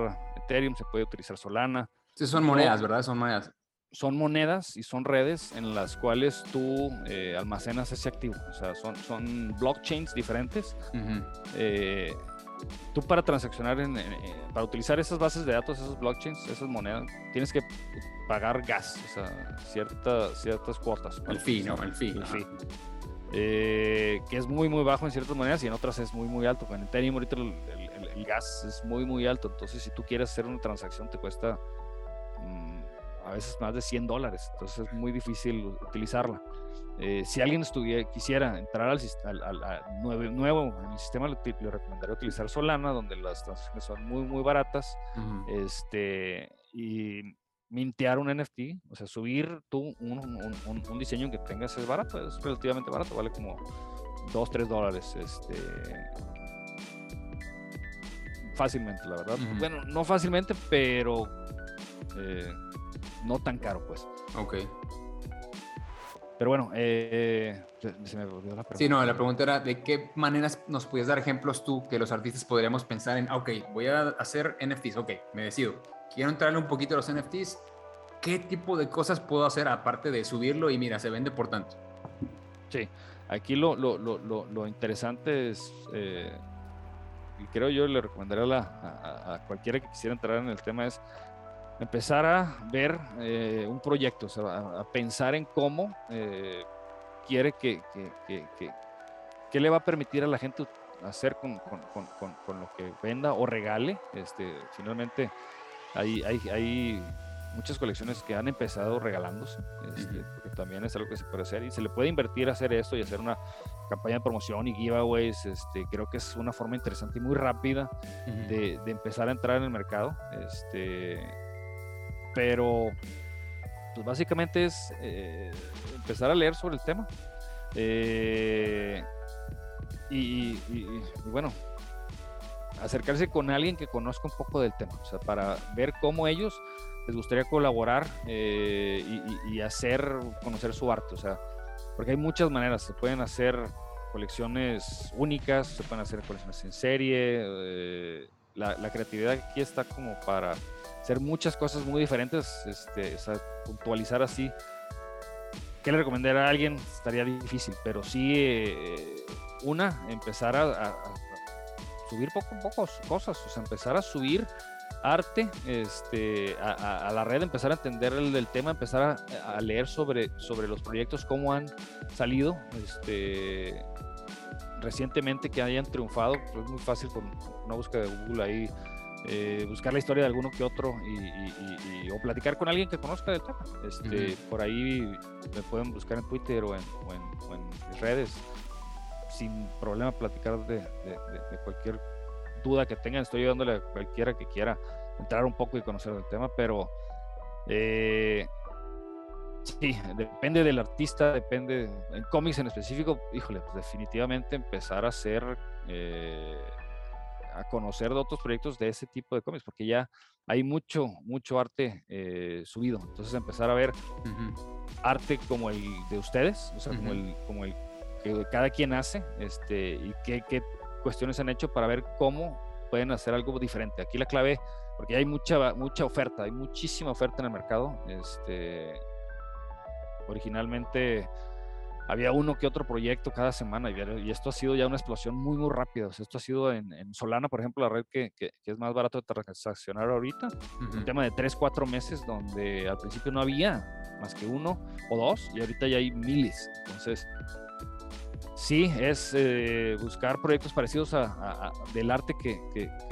Ethereum, se puede utilizar Solana. Sí, son monedas, ¿verdad? Son monedas. son monedas y son redes en las cuales tú eh, almacenas ese activo. O sea, son, son blockchains diferentes. Eh, tú para transaccionar, en, para utilizar esas bases de datos, esos blockchains, esas monedas, tienes que pagar gas, o sea, cierta, ciertas cuotas. El fee, ¿no? El fee. Eh, que es muy, muy bajo en ciertas monedas y en otras es muy, muy alto. En Ethereum ahorita el, el, gas es muy, muy alto. Entonces, si tú quieres hacer una transacción, te cuesta a veces más de 100 dólares, entonces es muy difícil utilizarla. Eh, si alguien estuviera, quisiera entrar al, nuevo, en el sistema, le, recomendaría utilizar Solana, donde las transacciones son muy, muy baratas, este, y mintear un NFT, o sea, subir tú un, diseño que tengas es barato, es relativamente barato, vale como 2, 3 dólares, este, fácilmente, la verdad. Bueno, no fácilmente, pero... Eh, no tan caro, pues. Ok. Pero bueno, eh, se me olvidó la pregunta. Sí, no, la pregunta era, ¿de qué maneras nos puedes dar ejemplos tú que los artistas podríamos pensar en, ok, voy a hacer NFTs, ok, me decido, quiero entrarle un poquito a los NFTs, ¿qué tipo de cosas puedo hacer aparte de subirlo y mira, se vende por tanto? Sí, aquí lo, lo, lo, lo interesante es, eh, y creo yo le recomendaría a, a, cualquiera que quisiera entrar en el tema es empezar a ver eh, un proyecto, o sea, a, pensar en cómo eh, quiere que, que, que, le va a permitir a la gente hacer con, con, con, con, lo que venda o regale. Este, finalmente, hay, hay, hay muchas colecciones que han empezado regalándose, este, porque también es algo que se puede hacer y se le puede invertir a hacer esto y hacer una campaña de promoción y giveaways. Este, creo que es una forma interesante y muy rápida de, de, empezar a entrar en el mercado. Este, pero, pues básicamente es eh, empezar a leer sobre el tema. Eh, y, bueno, acercarse con alguien que conozca un poco del tema, o sea, para ver cómo ellos les gustaría colaborar eh, y, hacer conocer su arte, o sea, porque hay muchas maneras, se pueden hacer colecciones únicas, se pueden hacer colecciones en serie, la, creatividad aquí está como para hacer muchas cosas muy diferentes, este, puntualizar así. ¿Qué le recomendaría a alguien? Estaría difícil, pero sí, eh, una, empezar a, subir poco a poco cosas, o sea, empezar a subir arte este, a, la red, empezar a entender el, del tema, empezar a, leer sobre, sobre los proyectos, cómo han salido este, recientemente que hayan triunfado. Pues es muy fácil con una búsqueda de Google ahí eh, buscar la historia de alguno que otro y, o platicar con alguien que conozca del tema. Este, Por ahí me pueden buscar en Twitter o en, redes sin problema platicar de, cualquier duda que tengan. Estoy ayudándole a cualquiera que quiera entrar un poco y conocer el tema, pero eh, sí, depende del artista, depende en cómics en específico. Híjole, pues definitivamente empezar a hacer. Eh, a conocer de otros proyectos de ese tipo de cómics, porque ya hay mucho, mucho arte eh, subido. Entonces empezar a ver arte como el de ustedes, o sea, como, el, como el que cada quien hace, este, y qué, qué cuestiones han hecho para ver cómo pueden hacer algo diferente. Aquí la clave, porque hay mucha, mucha oferta, hay muchísima oferta en el mercado. Este, originalmente había uno que otro proyecto cada semana y, esto ha sido ya una explosión muy, muy rápida. esto ha sido en, Solana, por ejemplo, la red que, que, es más barato de transaccionar ahorita, un tema de 3, 4 meses donde al principio no había más que uno o dos y ahorita ya hay miles. Entonces, sí, es eh, buscar proyectos parecidos a, del arte que,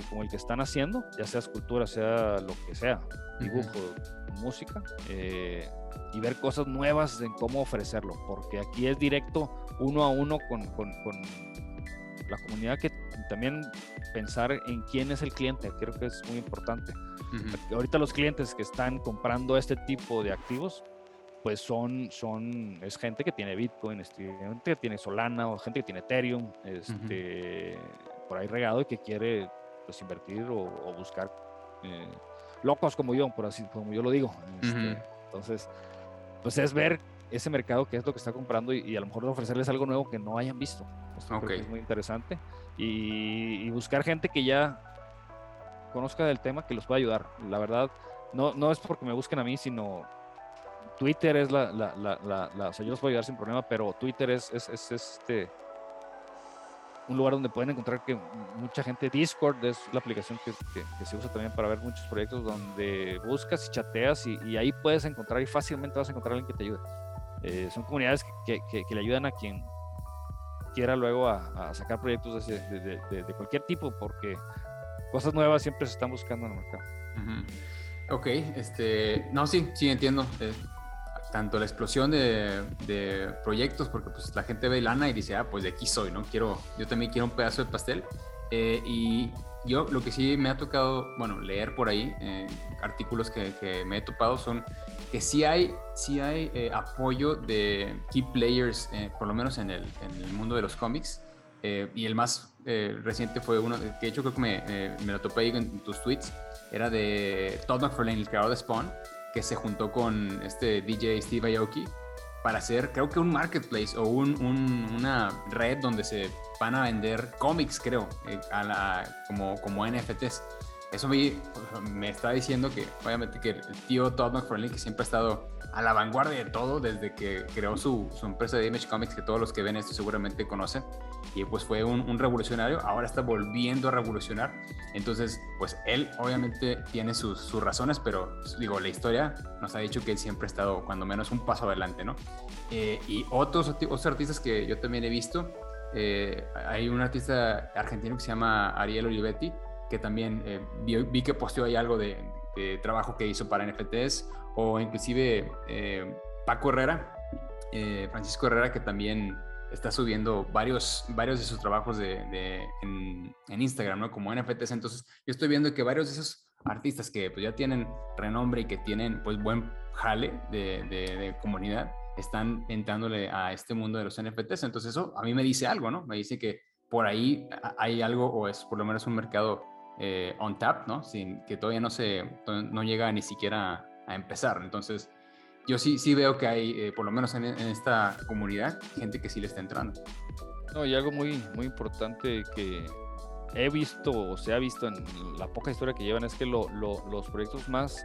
como el que están haciendo, ya sea escultura, sea lo que sea, dibujo, música. Eh, y ver cosas nuevas en cómo ofrecerlo, porque aquí es directo uno a uno con, con, con la comunidad que también pensar en quién es el cliente, creo que es muy importante. Ahorita los clientes que están comprando este tipo de activos, pues son, son, es gente que tiene Bitcoin, gente que tiene Solana o gente que tiene Ethereum, este, por ahí regado y que quiere pues invertir o, buscar eh, locos como yo, por así como yo lo digo. Este, entonces, pues es ver ese mercado, qué es lo que está comprando y, a lo mejor ofrecerles algo nuevo que no hayan visto. es muy interesante. Y, buscar gente que ya conozca del tema, que los pueda ayudar. La verdad, no, no es porque me busquen a mí, sino Twitter es la, la, la, o sea, yo los puedo ayudar sin problema, pero Twitter es, es, es, este, un lugar donde pueden encontrar que mucha gente, Discord es la aplicación que, se usa también para ver muchos proyectos donde buscas y chateas y, ahí puedes encontrar y fácilmente vas a encontrar alguien que te ayude. Eh, son comunidades que, que, le ayudan a quien quiera luego a, sacar proyectos de, de, de, cualquier tipo porque cosas nuevas siempre se están buscando en el mercado. Ok, este, no, sí, sí entiendo. Eh, tanto la explosión de, de, proyectos, porque pues la gente ve lana y dice, ah, pues de aquí soy, ¿no? Quiero, yo también quiero un pedazo de pastel. Eh, y yo lo que sí me ha tocado, bueno, leer por ahí, eh, artículos que, que, me he topado son que sí hay, sí hay apoyo de key players, por lo menos en el, en el, mundo de los cómics. y el más reciente fue uno, que de hecho creo que me, me lo topé ahí en tus tweets, era de Todd McFarlane, el creador de Spawn, que se juntó con este DJ Steve Aoki para hacer, creo que un marketplace o un, una red donde se van a vender cómics, creo, eh, a la, como, como NFTs. Eso me, me está diciendo que, obviamente, que el tío Todd McFarlane, que siempre ha estado a la vanguardia de todo desde que creó su, empresa de Image Comics, que todos los que ven esto seguramente conocen, y pues fue un, revolucionario, ahora está volviendo a revolucionar. Entonces, pues él obviamente tiene sus, sus, razones, pero pues, digo, la historia nos ha dicho que él siempre ha estado cuando menos un paso adelante, ¿no? Eh, y otros, otros artistas que yo también he visto, eh, hay un artista argentino que se llama Ariel Olivetti, que también eh, vi, que posteó ahí algo de, de trabajo que hizo para NFTs o inclusive eh, Paco Herrera, eh, Francisco Herrera, que también está subiendo varios, varios de sus trabajos de, en, Instagram, ¿no? Como NFTs. Entonces, yo estoy viendo que varios de esos artistas que pues, ya tienen renombre y que tienen pues buen jale de, de, comunidad, están entrándole a este mundo de los NFTs. Entonces, eso a mí me dice algo, ¿no? Me dice que por ahí hay algo o es por lo menos un mercado eh, on tap, ¿no? Sin, que todavía no se, no llega ni siquiera a empezar. Entonces, yo sí, sí veo que hay, eh, por lo menos en, esta comunidad, gente que sí le está entrando. No, y algo muy, muy importante que he visto o se ha visto en la poca historia que llevan es que lo, los proyectos más,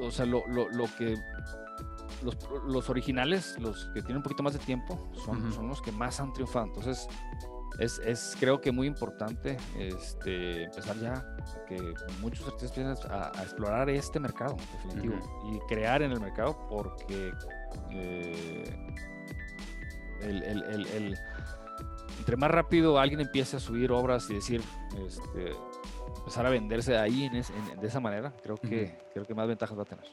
o sea, lo, lo que los, los, originales, los que tienen un poquito más de tiempo, son, son los que más han triunfado. Entonces, es, es, creo que muy importante este, empezar ya que muchos artistas empiecen a, explorar este mercado definitivo y crear en el mercado porque eh, el, el, el, entre más rápido alguien empiece a subir obras y decir este, empezar a venderse ahí en de esa manera creo que creo que más ventajas va a tener.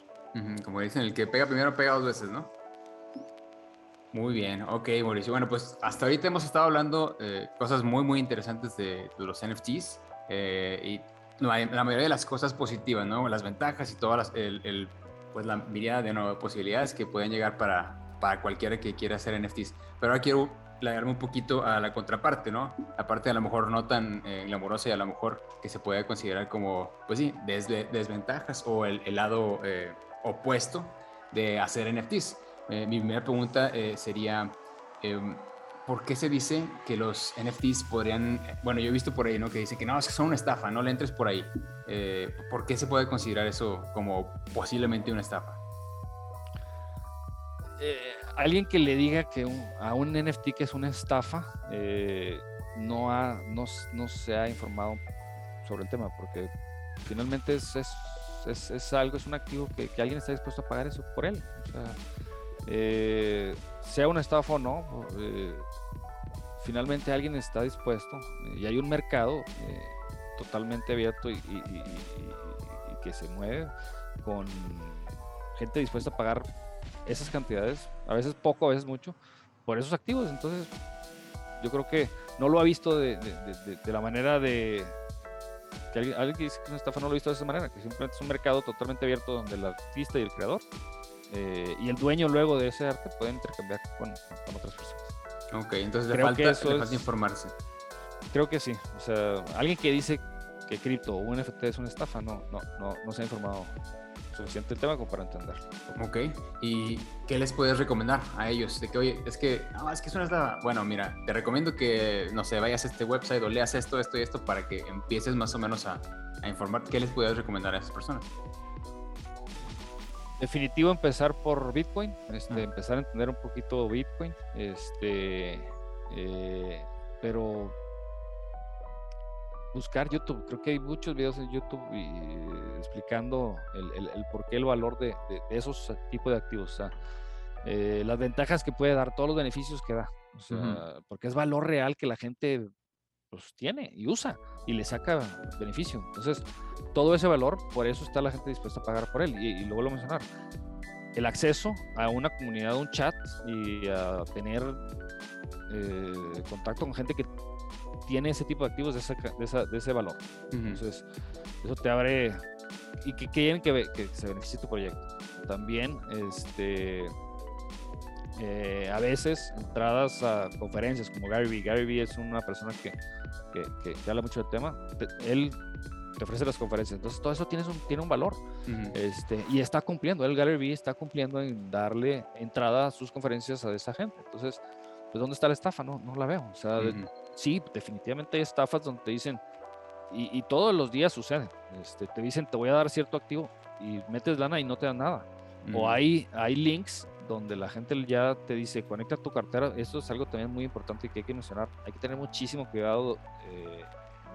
Como dicen el que pega primero pega dos veces no muy bien, ok, Mauricio. Bueno, pues hasta ahorita hemos estado hablando eh, cosas muy, muy interesantes de, los NFTs eh, y la, mayoría de las cosas positivas, ¿no? Las ventajas y todas las, el, pues la mirada de nuevas posibilidades que pueden llegar para, para cualquiera que quiera hacer NFTs. Pero ahora quiero lagarme un poquito a la contraparte, ¿no? La parte a lo mejor no tan eh, glamorosa y a lo mejor que se puede considerar como, pues sí, desventajas o el, el lado eh, opuesto de hacer NFTs. Eh, mi primera pregunta eh, sería, em, ¿por qué se dice que los NFTs podrían, bueno, yo he visto por ahí, ¿no? Que dice que no, es que son una estafa, no le entres por ahí. Eh, ¿Por qué se puede considerar eso como posiblemente una estafa? alguien que le diga que a un NFT que es una estafa, no, ha, no, no, se ha informado sobre el tema, porque finalmente es, es, es, algo, es un activo que, que, alguien está dispuesto a pagar eso por él. O sea, eh, sea una estafa o no, eh, finalmente alguien está dispuesto eh, y hay un mercado totalmente abierto y, que se mueve con gente dispuesta a pagar esas cantidades, a veces poco, a veces mucho, por esos activos. Entonces, yo creo que no lo ha visto de, la manera de, que alguien, alguien, que dice que es una estafa no lo ha visto de esa manera, que simplemente es un mercado totalmente abierto donde el artista y el creador eh, y el dueño luego de ese arte puede intercambiar con, otras personas. Ok, entonces le, falta, le falta, informarse. Creo que sí. O sea, alguien que dice que cripto o un NFT es una estafa, no, no, no, no se ha informado suficiente el tema como para entenderlo. Ok, ¿y qué les puedes recomendar a ellos? De que, oye, es que, no, es que es una estafa. Bueno, mira, te recomiendo que, no sé, vayas a este website o leas esto, esto y esto para que empieces más o menos a, a informar. ¿Qué les puedes recomendar a esas personas? Definitivo empezar por Bitcoin, este, empezar a entender un poquito Bitcoin, este, eh, pero buscar YouTube, creo que hay muchos videos en YouTube explicando el, el, por qué el valor de, esos tipos de activos, o sea, eh, las ventajas que puede dar, todos los beneficios que da, o sea, porque es valor real que la gente pues, tiene y usa y le saca beneficio. Entonces, todo ese valor, por eso está la gente dispuesta a pagar por él. Y, luego lo mencionar, el acceso a una comunidad, un chat y a tener eh, contacto con gente que tiene ese tipo de activos de ese, de ese valor. Entonces, eso te abre y que quieren que, que, se beneficie tu proyecto. También, este, eh, a veces entradas a conferencias como Gary Vee. Gary Vee es una persona que que, habla mucho del tema, él te ofrece las conferencias. Entonces, todo eso tiene un, tiene un valor. este, y está cumpliendo. El Gallery está cumpliendo en darle entrada a sus conferencias a esa gente. Entonces, pues, ¿dónde está la estafa? No, no la veo. O sea, sí, definitivamente hay estafas donde te dicen, y, todos los días sucede. Este, te dicen, te voy a dar cierto activo y metes lana y no te dan nada. O hay, hay links donde la gente ya te dice, conecta tu cartera. Esto es algo también muy importante que hay que mencionar. Hay que tener muchísimo cuidado eh,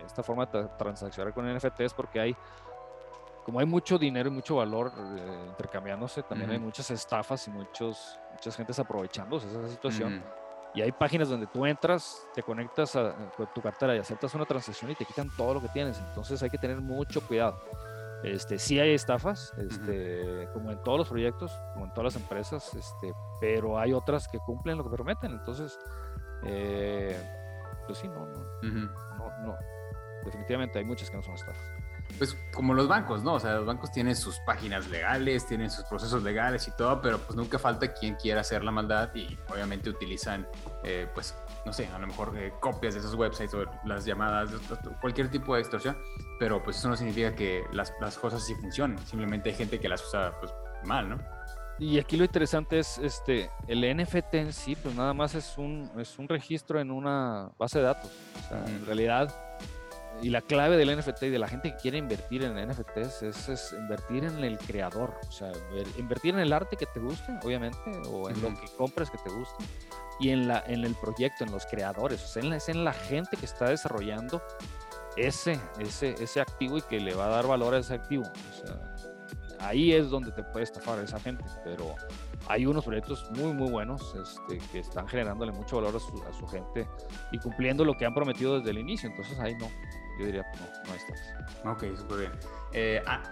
esta forma de transaccionar con NFTs porque hay, como hay mucho dinero y mucho valor eh, intercambiándose, también hay muchas estafas y muchos, muchas gentes aprovechándose de esa situación. Y hay páginas donde tú entras, te conectas a, con tu cartera y aceptas una transacción y te quitan todo lo que tienes. Entonces hay que tener mucho cuidado. Este, sí hay estafas, este, como en todos los proyectos, como en todas las empresas, este, pero hay otras que cumplen lo que prometen. Entonces, eh, pues sí, no, no, no, definitivamente hay muchas que no son estafas pues como los bancos, ¿no? O sea, los bancos tienen sus páginas legales, tienen sus procesos legales y todo, pero pues nunca falta quien quiera hacer la maldad y obviamente utilizan, eh, pues, no sé, a lo mejor eh, copias de esos websites o las llamadas, cualquier tipo de extorsión, pero pues eso no significa que las, las cosas sí funcionen, simplemente hay gente que las usa pues mal, ¿no? Y aquí lo interesante es este el NFT en sí, pues nada más es un, es un registro en una base de datos. O sea, en realidad y la clave del NFT y de la gente que quiere invertir en NFTs es, invertir en el creador, o sea, invertir en el arte que te guste, obviamente, o en lo que compres que te guste, y en, la, en el proyecto, en los creadores, o sea, es en la gente que está desarrollando ese, ese, ese activo y que le va a dar valor a ese activo. O sea, ahí es donde te puede estafar esa gente, pero hay unos proyectos muy, muy buenos este, que están generándole mucho valor a su, a su, gente y cumpliendo lo que han prometido desde el inicio. Entonces ahí no, yo diría, no, no estás. Ok, súper bien. Eh, ah,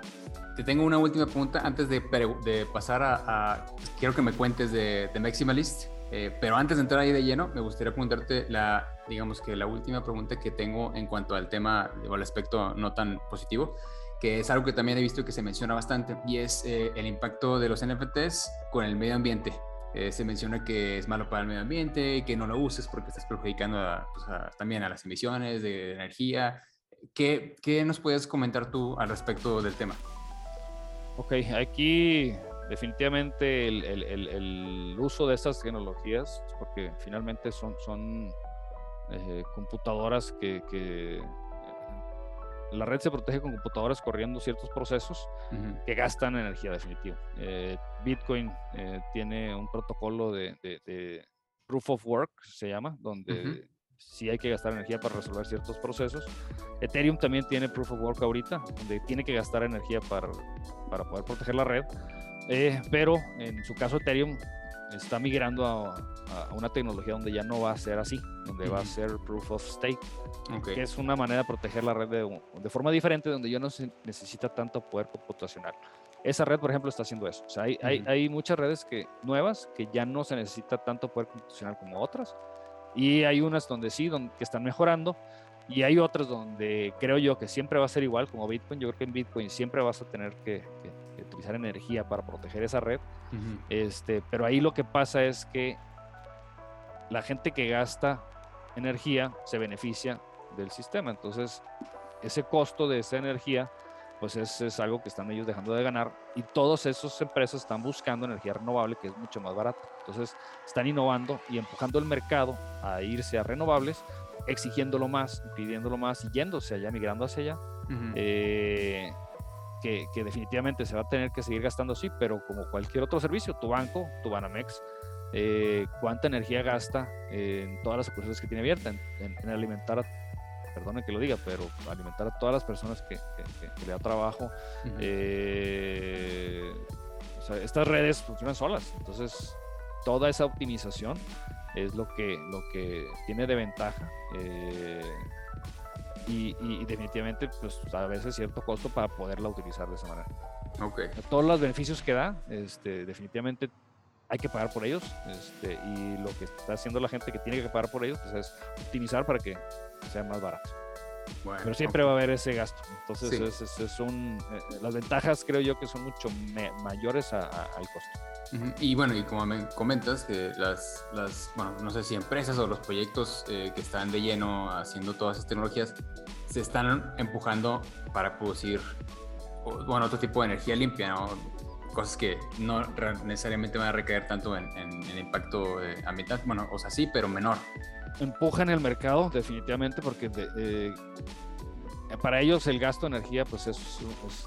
te tengo una última pregunta antes de, de pasar a, Quiero que me cuentes de, de Maximalist, eh, pero antes de entrar ahí de lleno, me gustaría preguntarte la, digamos que la última pregunta que tengo en cuanto al tema o al aspecto no tan positivo, que es algo que también he visto que se menciona bastante, y es eh, el impacto de los NFTs con el medio ambiente. se menciona que es malo para el medio ambiente, que no lo uses porque estás perjudicando pues, también a las emisiones de energía, ¿Qué, nos puedes comentar tú al respecto del tema? Ok, aquí definitivamente el, uso de estas tecnologías, porque finalmente son, son eh, computadoras que, la red se protege con computadoras corriendo ciertos procesos que gastan energía definitiva. Eh, Bitcoin eh, tiene un protocolo de, proof of work, se llama, donde si hay que gastar energía para resolver ciertos procesos. Ethereum también tiene Proof of Work ahorita, donde tiene que gastar energía para, para poder proteger la red. Eh, pero en su caso Ethereum está migrando a, una tecnología donde ya no va a ser así, donde va a ser Proof of Stake, que es una manera de proteger la red de, de, forma diferente, donde ya no se necesita tanto poder computacional. Esa red, por ejemplo, está haciendo eso. O sea, hay, hay, hay muchas redes que, nuevas que ya no se necesita tanto poder computacional como otras y hay unas donde sí, donde, que están mejorando. Y hay otras donde creo yo que siempre va a ser igual como Bitcoin. Yo creo que en Bitcoin siempre vas a tener que, utilizar energía para proteger esa red. este, pero ahí lo que pasa es que la gente que gasta energía se beneficia del sistema. Entonces, ese costo de esa energía pues es, algo que están ellos dejando de ganar y todas esas empresas están buscando energía renovable que es mucho más barata. Entonces están innovando y empujando el mercado a irse a renovables, exigiéndolo más, pidiéndolo más y yéndose allá, migrando hacia allá. Eh, que, definitivamente se va a tener que seguir gastando así, pero como cualquier otro servicio, tu banco, tu Banamex, eh, cuánta energía gasta en todas las sucursales que tiene abierta, en, alimentar a perdone que lo diga, pero alimentar a todas las personas que, le da trabajo. Eh, estas redes funcionan solas, entonces toda esa optimización es lo que, lo que tiene de ventaja. Eh, y, definitivamente, pues a veces cierto costo para poderla utilizar de esa manera. Okay. Todos los beneficios que da, este, definitivamente hay que pagar por ellos. Este, y lo que está haciendo la gente que tiene que pagar por ellos pues, es optimizar para que sea más barato. Pero siempre va a haber ese gasto. Entonces, es, un, eh, las ventajas creo yo que son mucho mayores al costo. Y bueno, y como me comentas, que las, las, bueno, no sé si empresas o los proyectos eh, que están de lleno haciendo todas esas tecnologías se están empujando para producir, bueno, otro tipo de energía limpia, ¿no? Cosas que no necesariamente van a recaer tanto en, el impacto eh, ambiental, bueno, o sea, sí, pero menor. Empujan el mercado, definitivamente, porque de, para ellos el gasto de energía pues es,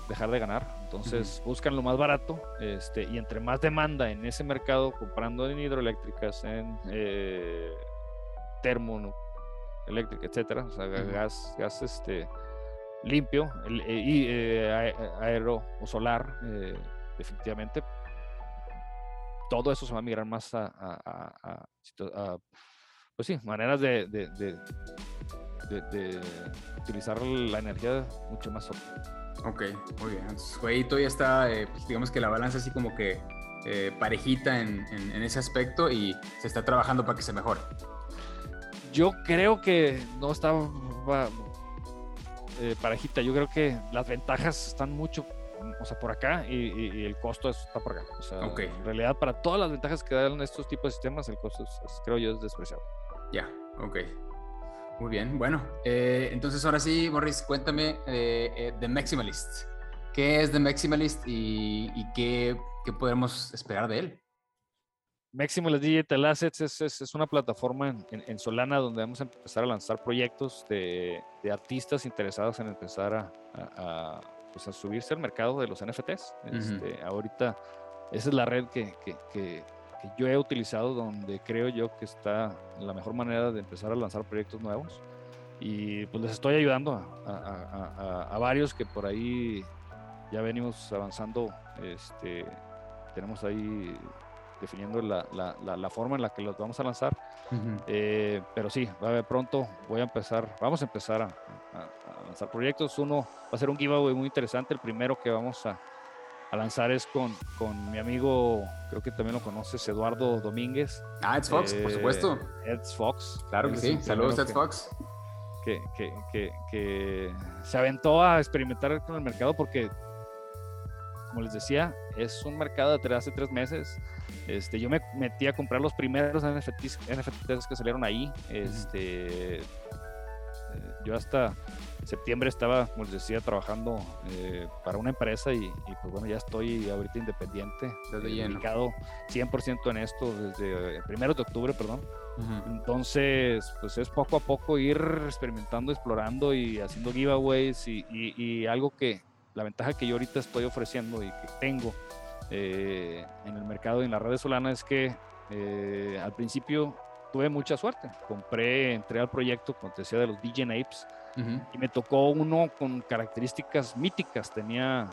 dejar de ganar, entonces buscan lo más barato este, y entre más demanda en ese mercado comprando en hidroeléctricas, en eh, termo eléctrica, etcétera, o sea, gas, gas este, limpio eh, y eh, aero o solar, definitivamente. Todo eso se va a migrar más a, pues sí, maneras de de, utilizar la energía mucho más Ok, muy bien. Entonces, todavía está, eh, pues, digamos que la balanza así como que eh, parejita en, en, ese aspecto y se está trabajando para que se mejore. Yo creo que no está eh, parejita. Yo creo que las ventajas están mucho, o sea, por acá y, el costo está por acá. O sea, en realidad para todas las ventajas que dan estos tipos de sistemas, el costo creo yo es despreciable. Ya, ok. Muy bien, bueno, eh, entonces ahora sí, Morris, cuéntame de eh, The Maximalist. ¿Qué es The Maximalist y, qué, qué, podemos esperar de él? Maximalist Digital Assets es, es, una plataforma en, Solana donde vamos a empezar a lanzar proyectos de, de artistas interesados en empezar a, a, pues a, subirse al mercado de los NFTs. Este, ahorita esa es la red que, que que yo he utilizado donde creo yo que está la mejor manera de empezar a lanzar proyectos nuevos. Y pues les estoy ayudando a, a, varios que por ahí ya venimos avanzando. Este, tenemos ahí definiendo la, la, la, forma en la que los vamos a lanzar. Eh, pero sí, va a ver pronto voy a empezar, vamos a empezar a, lanzar proyectos. Uno va a ser un giveaway muy interesante, el primero que vamos a, a lanzar es con, con mi amigo, creo que también lo conoces, Eduardo Domínguez. Ah, Ed Fox, por supuesto. Eh, Ed Fox. Claro que sí. Saludos, Ed Fox. Que, que, que, que, se aventó a experimentar con el mercado porque, como les decía, es un mercado de hace tres meses. Este, yo me metí a comprar los primeros NFTs, NFTs que salieron ahí. Este, eh, yo hasta septiembre estaba, como les decía, trabajando eh, para una empresa y, pues bueno, ya estoy ahorita independiente, desde dedicado 100% en esto desde el primero de octubre, perdón. Entonces, pues es poco a poco ir experimentando, explorando y haciendo giveaways y, algo que, la ventaja que yo ahorita estoy ofreciendo y que tengo eh, en el mercado y en las redes Solana es que eh, al principio tuve mucha suerte. Compré, entré al proyecto, como te decía, de los DJ Apes y me tocó uno con características míticas. Tenía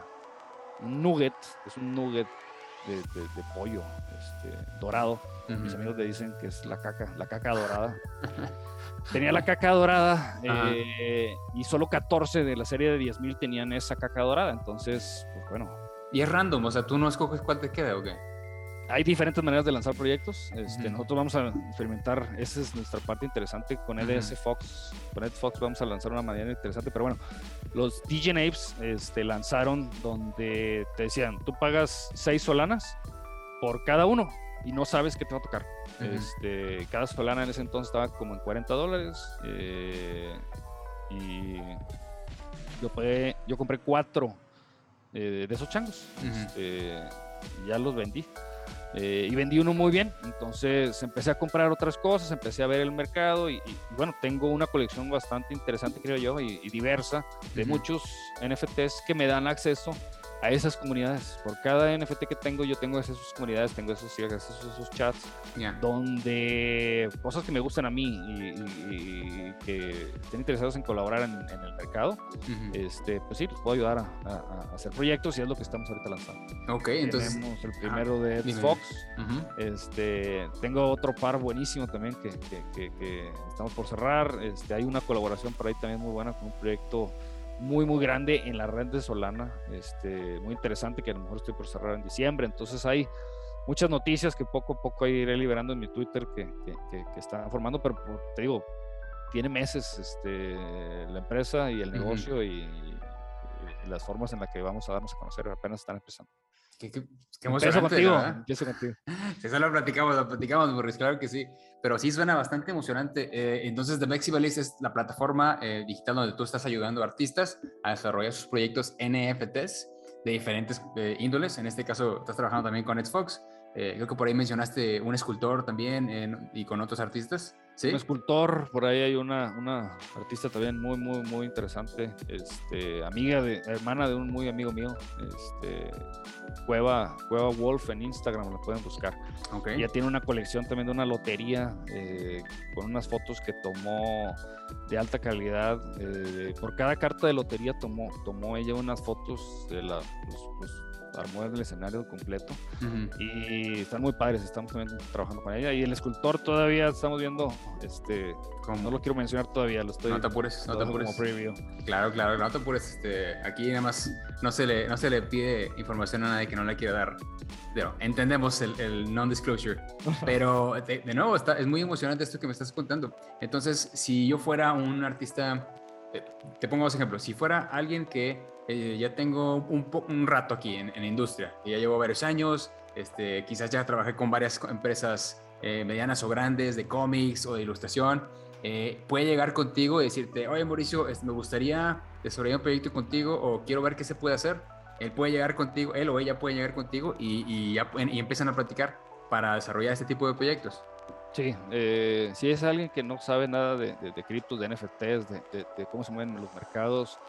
un nugget, es un nugget de, de, pollo este, dorado. Mis amigos le dicen que es la caca, la caca dorada. Tenía la caca dorada eh, y solo 14 de la serie de 10.000 tenían esa caca dorada. Entonces, pues bueno. Y es random, o sea, tú no escoges cuál te queda o qué hay diferentes maneras de lanzar proyectos. Este, Nosotros vamos a experimentar, esa es nuestra parte interesante con EDS Fox. Con Ed Fox vamos a lanzar una manera interesante, pero bueno, los DJ Apes este, lanzaron donde te decían, tú pagas 6 solanas por cada uno y no sabes qué te va a tocar. este, cada solana en ese entonces estaba como en 40 dólares eh, y yo, yo compré cuatro eh, de esos changos. Este, ya los vendí. Eh, y vendí uno muy bien, entonces empecé a comprar otras cosas, empecé a ver el mercado y, bueno, tengo una colección bastante interesante, creo yo, y, diversa de muchos NFTs que me dan acceso a esas comunidades. Por cada NFT que tengo, yo tengo esas comunidades, tengo esos, esos chats, donde cosas que me gustan a mí y, que estén interesados en colaborar en, el mercado, este, pues sí, puedo ayudar a, hacer proyectos y es lo que estamos ahorita lanzando. Ok, entonces. Tenemos el primero de Fox. este, tengo otro par buenísimo también que, que, que, estamos por cerrar. Este, hay una colaboración por ahí también muy buena con un proyecto muy, muy grande en la red de Solana, este, muy interesante que a lo mejor estoy por cerrar en diciembre. Entonces hay muchas noticias que poco a poco iré liberando en mi Twitter que, que, están formando, pero te digo, tiene meses este, la empresa y el negocio y, las formas en las que vamos a darnos a conocer apenas están empezando. Qué, qué, qué emocionante, contigo, empiezo contigo. Si eso lo platicamos, lo platicamos, Boris, claro que sí. Pero sí suena bastante emocionante. Eh, entonces, The Maximalist es la plataforma eh, digital donde tú estás ayudando a artistas a desarrollar sus proyectos NFTs de diferentes eh, índoles. En este caso, estás trabajando también con Xbox. Creo que por ahí mencionaste un escultor también y con otros artistas. ¿Sí? Un escultor, por ahí hay una, una artista también muy, muy, muy interesante, este, amiga de, hermana de un muy amigo mío, este, Cueva, Cueva Wolf en Instagram, lo pueden buscar. Okay. Ella tiene una colección también de una lotería eh, con unas fotos que tomó de alta calidad. Eh, por cada carta de lotería tomó, tomó ella unas fotos de la, armó el escenario completo y están muy padres, estamos también trabajando con ella y el escultor todavía estamos viendo, este, no lo quiero mencionar todavía, lo estoy... No te apures, no te apures. Claro, claro, no te apures, este, aquí nada más no se, le, no se le pide información a nadie que no le quiera dar. Pero entendemos el, el non-disclosure, pero de, nuevo, está, es muy emocionante esto que me estás contando. Entonces, si yo fuera un artista, eh, te pongo dos ejemplos, si fuera alguien que eh, ya tengo un, un rato aquí en, la industria, ya llevo varios años, este, quizás ya trabajé con varias empresas eh, medianas o grandes de cómics o de ilustración, eh, puede llegar contigo y decirte, oye Mauricio, me gustaría desarrollar un proyecto contigo o quiero ver qué se puede hacer. Él puede llegar contigo, él o ella puede llegar contigo y, y, ya, y empiezan a platicar para desarrollar este tipo de proyectos. Sí, si es alguien que no sabe nada de, de, de criptos, de NFTs, de, de, cómo se mueven los mercados,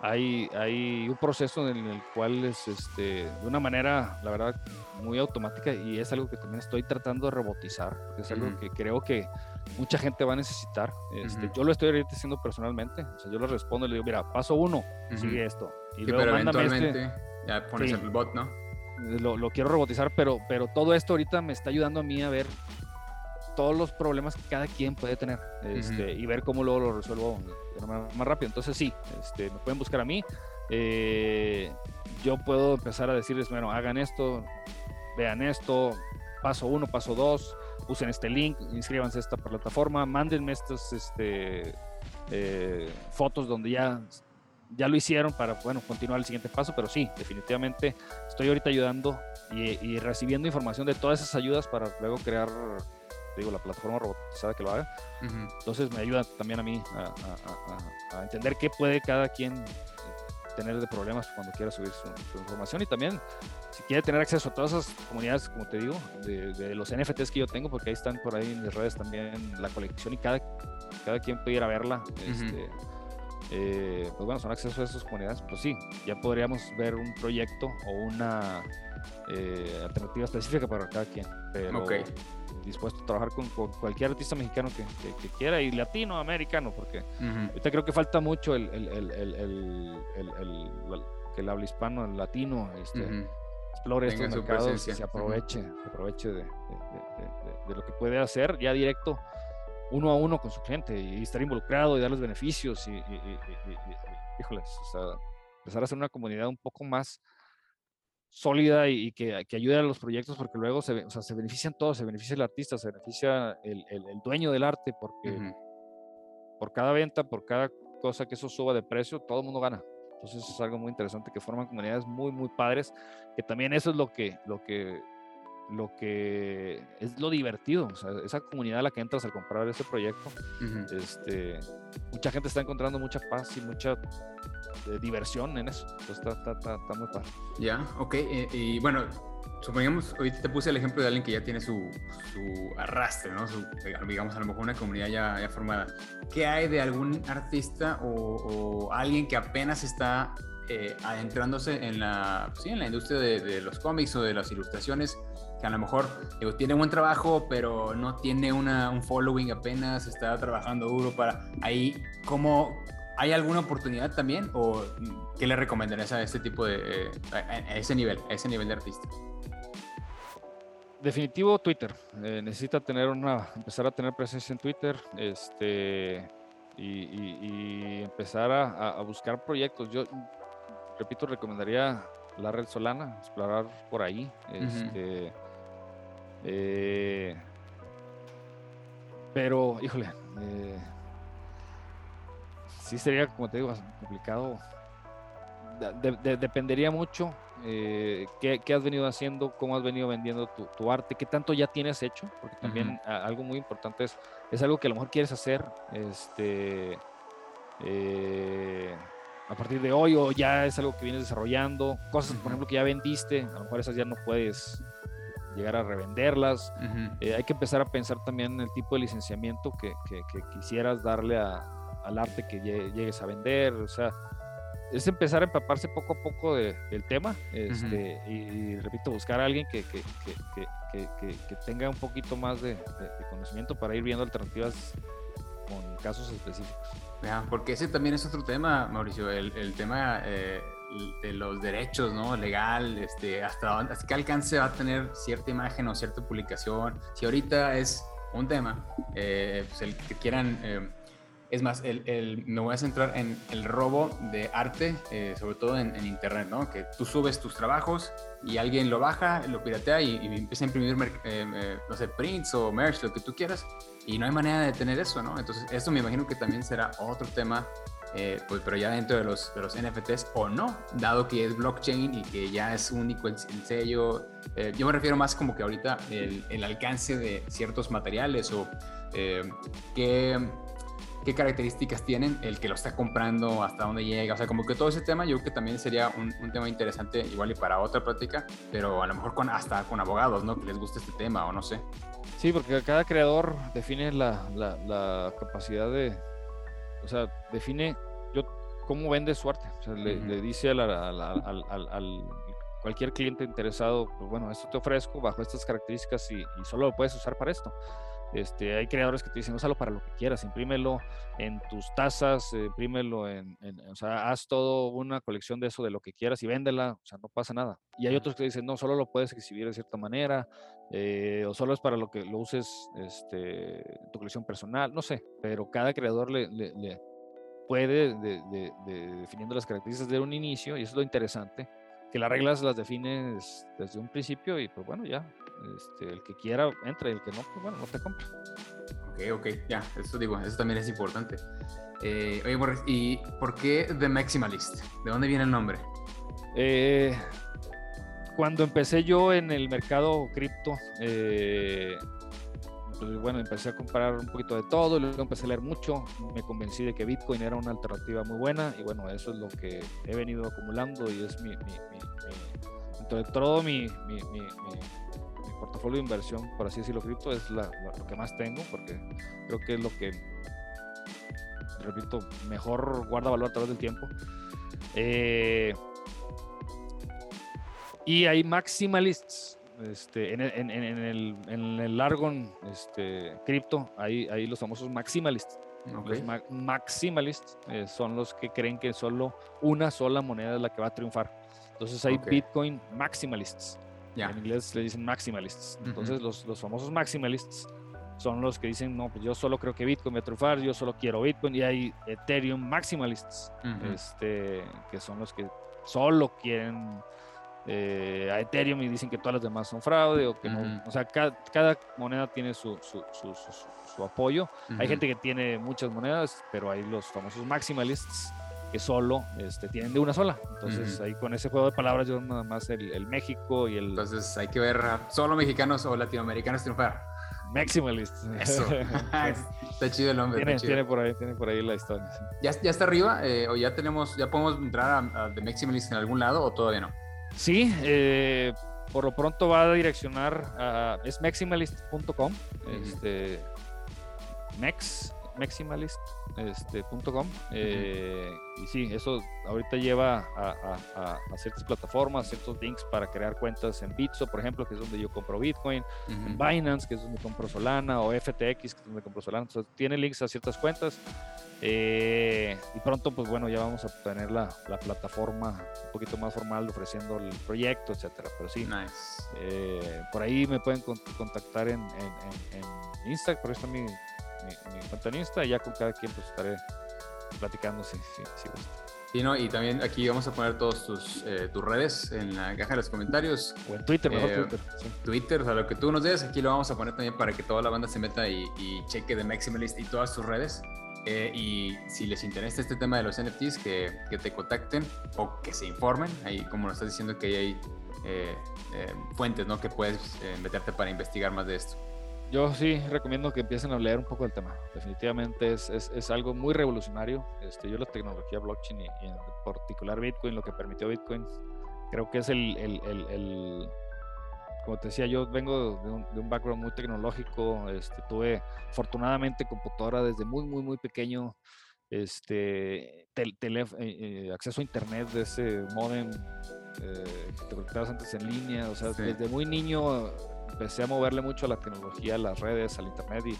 hay, hay un proceso en el cual es este, de una manera, la verdad, muy automática y es algo que también estoy tratando de robotizar, porque es algo que creo que mucha gente va a necesitar. Este, Yo lo estoy ahorita haciendo personalmente, o sea, yo le respondo y le digo, mira, paso uno, sigue esto. Y luego pero este eventualmente ya pones el bot, ¿no? Lo, lo, quiero robotizar, pero, pero todo esto ahorita me está ayudando a mí a ver todos los problemas que cada quien puede tener este, y ver cómo luego lo resuelvo más rápido. Entonces sí, este, me pueden buscar a mí. Eh, yo puedo empezar a decirles, bueno, hagan esto, vean esto, paso uno, paso dos, usen este link, inscríbanse a esta plataforma, mándenme estas este, eh, fotos donde ya, ya lo hicieron para, bueno, continuar el siguiente paso, pero sí, definitivamente estoy ahorita ayudando y, y recibiendo información de todas esas ayudas para luego crear digo, la plataforma robotizada que lo haga. Entonces me ayuda también a mí a, entender qué puede cada quien eh, tener de problemas cuando quiera subir su, información y también si quiere tener acceso a todas esas comunidades, como te digo, de, los NFTs que yo tengo, porque ahí están por ahí en mis redes también la colección y cada, cada quien puede ir a verla. este, eh, pues bueno, son acceso a esas comunidades, pues sí, ya podríamos ver un proyecto o una eh, alternativa específica para cada quien. Pero dispuesto a trabajar con, cualquier artista mexicano que, que, quiera y latinoamericano, porque ahorita creo que falta mucho el, el, el, que el habla hispano, el latino, este, explore estos mercados y se aproveche, aproveche de, de, lo que puede hacer ya directo uno a uno con su cliente y estar involucrado y darles beneficios y, híjoles, o sea, empezar a hacer una comunidad un poco más sólida y, que, que, ayude a los proyectos porque luego se, o sea, se benefician todos, se beneficia el artista, se beneficia el, el, dueño del arte porque por cada venta, por cada cosa que eso suba de precio, todo el mundo gana. Entonces es algo muy interesante que forman comunidades muy, muy padres, que también eso es lo que, lo que, lo que es lo divertido, o sea, esa comunidad a la que entras al comprar ese proyecto, este, mucha gente está encontrando mucha paz y mucha diversión en eso. está, está, está, muy padre. Ya, ok. Y bueno, supongamos, ahorita te puse el ejemplo de alguien que ya tiene su, su arrastre, ¿no? Su, digamos, a lo mejor una comunidad ya, ya formada. ¿Qué hay de algún artista o, o alguien que apenas está eh, adentrándose en la, sí, en la industria de, de, los cómics o de las ilustraciones, que a lo mejor digo, tiene buen trabajo, pero no tiene una, un following apenas, está trabajando duro para ahí, ¿cómo, ¿Hay alguna oportunidad también o qué le recomendarías a este tipo de, eh, a, ese nivel, a ese nivel de artista? definitivo Twitter. Eh, necesita tener una, empezar a tener presencia en Twitter, este, y, empezar a, buscar proyectos. Yo repito, recomendaría la red Solana, explorar por ahí. Este, eh, pero, híjole, eh, sí sería, como te digo, complicado. dependería mucho eh, qué, has venido haciendo, cómo has venido vendiendo tu, arte, qué tanto ya tienes hecho, porque también algo muy importante es, es algo que a lo mejor quieres hacer este, eh, a partir de hoy o ya es algo que vienes desarrollando, cosas, por ejemplo, que ya vendiste, a lo mejor esas ya no puedes llegar a revenderlas. Eh, hay que empezar a pensar también en el tipo de licenciamiento que, que, quisieras darle al arte que llegues a vender, o sea, es empezar a empaparse poco a poco del tema este, y, repito, buscar a alguien que, que, que tenga un poquito más de, conocimiento para ir viendo alternativas con casos específicos. porque ese también es otro tema, Mauricio, el, el tema eh, de los derechos, ¿no? Legal, este, hasta, hasta qué alcance va a tener cierta imagen o cierta publicación. Si ahorita es un tema, eh, pues el que quieran eh, es más, el, me voy a centrar en el robo de arte, eh, sobre todo en, Internet, ¿no? Que tú subes tus trabajos y alguien lo baja, lo piratea y, empieza a imprimir, eh, eh, no sé, prints o merch, lo que tú quieras, y no hay manera de detener eso, ¿no? Entonces, esto me imagino que también será otro tema, pues, pero ya dentro de los, de los NFTs o no, dado que es blockchain y que ya es único el, sello. yo me refiero más como que ahorita el, el alcance de ciertos materiales o que qué características tienen el que lo está comprando, hasta dónde llega, o sea, como que todo ese tema yo creo que también sería un, tema interesante igual y para otra práctica, pero a lo mejor con, hasta con abogados, ¿no? Que les guste este tema o no sé. Sí, porque cada creador define la, la, capacidad de, o sea, define yo, cómo vende su arte, o sea, le, dice al, al, cualquier cliente interesado, pues bueno, esto te ofrezco bajo estas características y, y solo lo puedes usar para esto. Este, hay creadores que te dicen, úsalo para lo que quieras, imprímelo en tus tazas, imprímelo en, o sea, haz todo una colección de eso, de lo que quieras y véndela, o sea, no pasa nada. Y hay otros que dicen, no, solo lo puedes exhibir de cierta manera, eh, o solo es para lo que lo uses este, tu colección personal, no sé, pero cada creador le, le, puede, de, definiendo las características de un inicio, y eso es lo interesante, que las reglas las defines desde un principio y pues bueno, ya este, el que quiera entra y el que no, pues bueno, no te compra. Ok, ok, ya, eso digo, eso también es importante. Eh, oye, ¿y por qué The Maximalist? ¿De dónde viene el nombre? Eh, cuando empecé yo en el mercado cripto, eh, pues bueno, empecé a comprar un poquito de todo, luego empecé a leer mucho, me convencí de que Bitcoin era una alternativa muy buena y bueno, eso es lo que he venido acumulando y es mi, mi, mi, todo mi, portafolio de inversión, por así decirlo, cripto, es lo que más tengo, porque creo que es lo que, repito, mejor guarda valor a través del tiempo. Eh, y hay maximalists. Este, en, el, en, el, en el Argon este, cripto, hay, hay los famosos maximalists. Los maximalists eh, son los que creen que solo una sola moneda es la que va a triunfar. Entonces hay Bitcoin maximalists. En inglés le dicen maximalists. Entonces, los, los, famosos maximalists son los que dicen, no, pues yo solo creo que Bitcoin va a triunfar, yo solo quiero Bitcoin. Y hay Ethereum maximalists, este, que son los que solo quieren eh, a Ethereum y dicen que todas las demás son fraude o que no. O sea, cada, cada moneda tiene su, su, su, su apoyo. Hay gente que tiene muchas monedas, pero hay los famosos maximalists que solo este, tienen de una sola. Entonces, ahí con ese juego de palabras, yo nada más el, México y el. Entonces, hay que ver solo mexicanos o latinoamericanos triunfar. Maximalist. Eso. está chido el nombre. Tiene, por ahí, tiene por ahí la historia. ¿Ya, ¿Ya, está arriba? Eh, ¿O ya tenemos, ya podemos entrar a, The Maximalist en algún lado o todavía no? Sí, eh, por lo pronto va a direccionar a, es maximalist.com, este, mex, maximalist.com. Este, eh, y sí, eso ahorita lleva a, ciertas plataformas, ciertos links para crear cuentas en Bitso, por ejemplo, que es donde yo compro Bitcoin, en Binance, que es donde compro Solana, o FTX, que es donde compro Solana. Entonces, tiene links a ciertas cuentas. Eh, y pronto, pues bueno, ya vamos a tener la, plataforma un poquito más formal ofreciendo el proyecto, etcétera. Pero sí, eh, por ahí me pueden contactar en, en, Instagram, por ahí está mi, mi, cuenta en Insta, y ya con cada quien pues estaré platicando si, si, si gusta. Sí, ¿no? y también aquí vamos a poner todas tus, eh, tus redes en la caja de los comentarios. O en Twitter, mejor Twitter. Twitter, o sea, lo que tú nos des, aquí lo vamos a poner también para que toda la banda se meta y, y cheque de Maximalist y todas tus redes. Eh, y si les interesa este tema de los NFTs, que, que, te contacten o que se informen. Ahí, como nos estás diciendo, que hay eh, eh, fuentes ¿no? que puedes meterte para investigar más de esto. Yo sí recomiendo que empiecen a leer un poco del tema. Definitivamente es, es, es algo muy revolucionario. Este, yo la tecnología blockchain y, en particular Bitcoin, lo que permitió Bitcoin, creo que es el, el, el como te decía, yo vengo de un, background muy tecnológico, este, tuve afortunadamente computadora desde muy, muy, muy pequeño, este, eh, eh, acceso a internet de ese modem eh, que te conectabas antes en línea, o sea, desde muy niño empecé a moverle mucho a la tecnología, a las redes, al internet y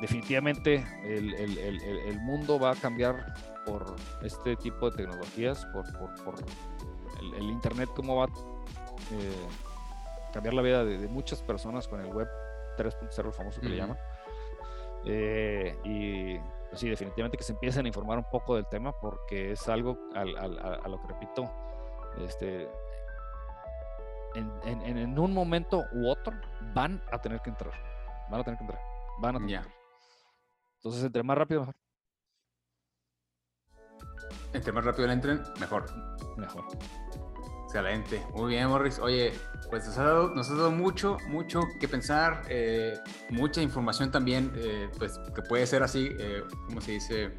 definitivamente el, el, el, el, mundo va a cambiar por este tipo de tecnologías, por, por, por el, internet, cómo va eh, cambiar la vida de, muchas personas con el web 3.0 famoso que le llaman. Eh, y pues sí, definitivamente que se empiecen a informar un poco del tema porque es algo a, lo que repito, este, en, un momento u otro van a tener que entrar. Van a tener que entrar. Van a tener que entrar. Entonces, entre más rápido, mejor. Entre más rápido le entren, mejor. Mejor. Excelente, muy bien, Morris. Oye, pues nos has dado, nos dado mucho, mucho que pensar, eh, mucha información también, eh, pues que puede ser así, eh, como se dice,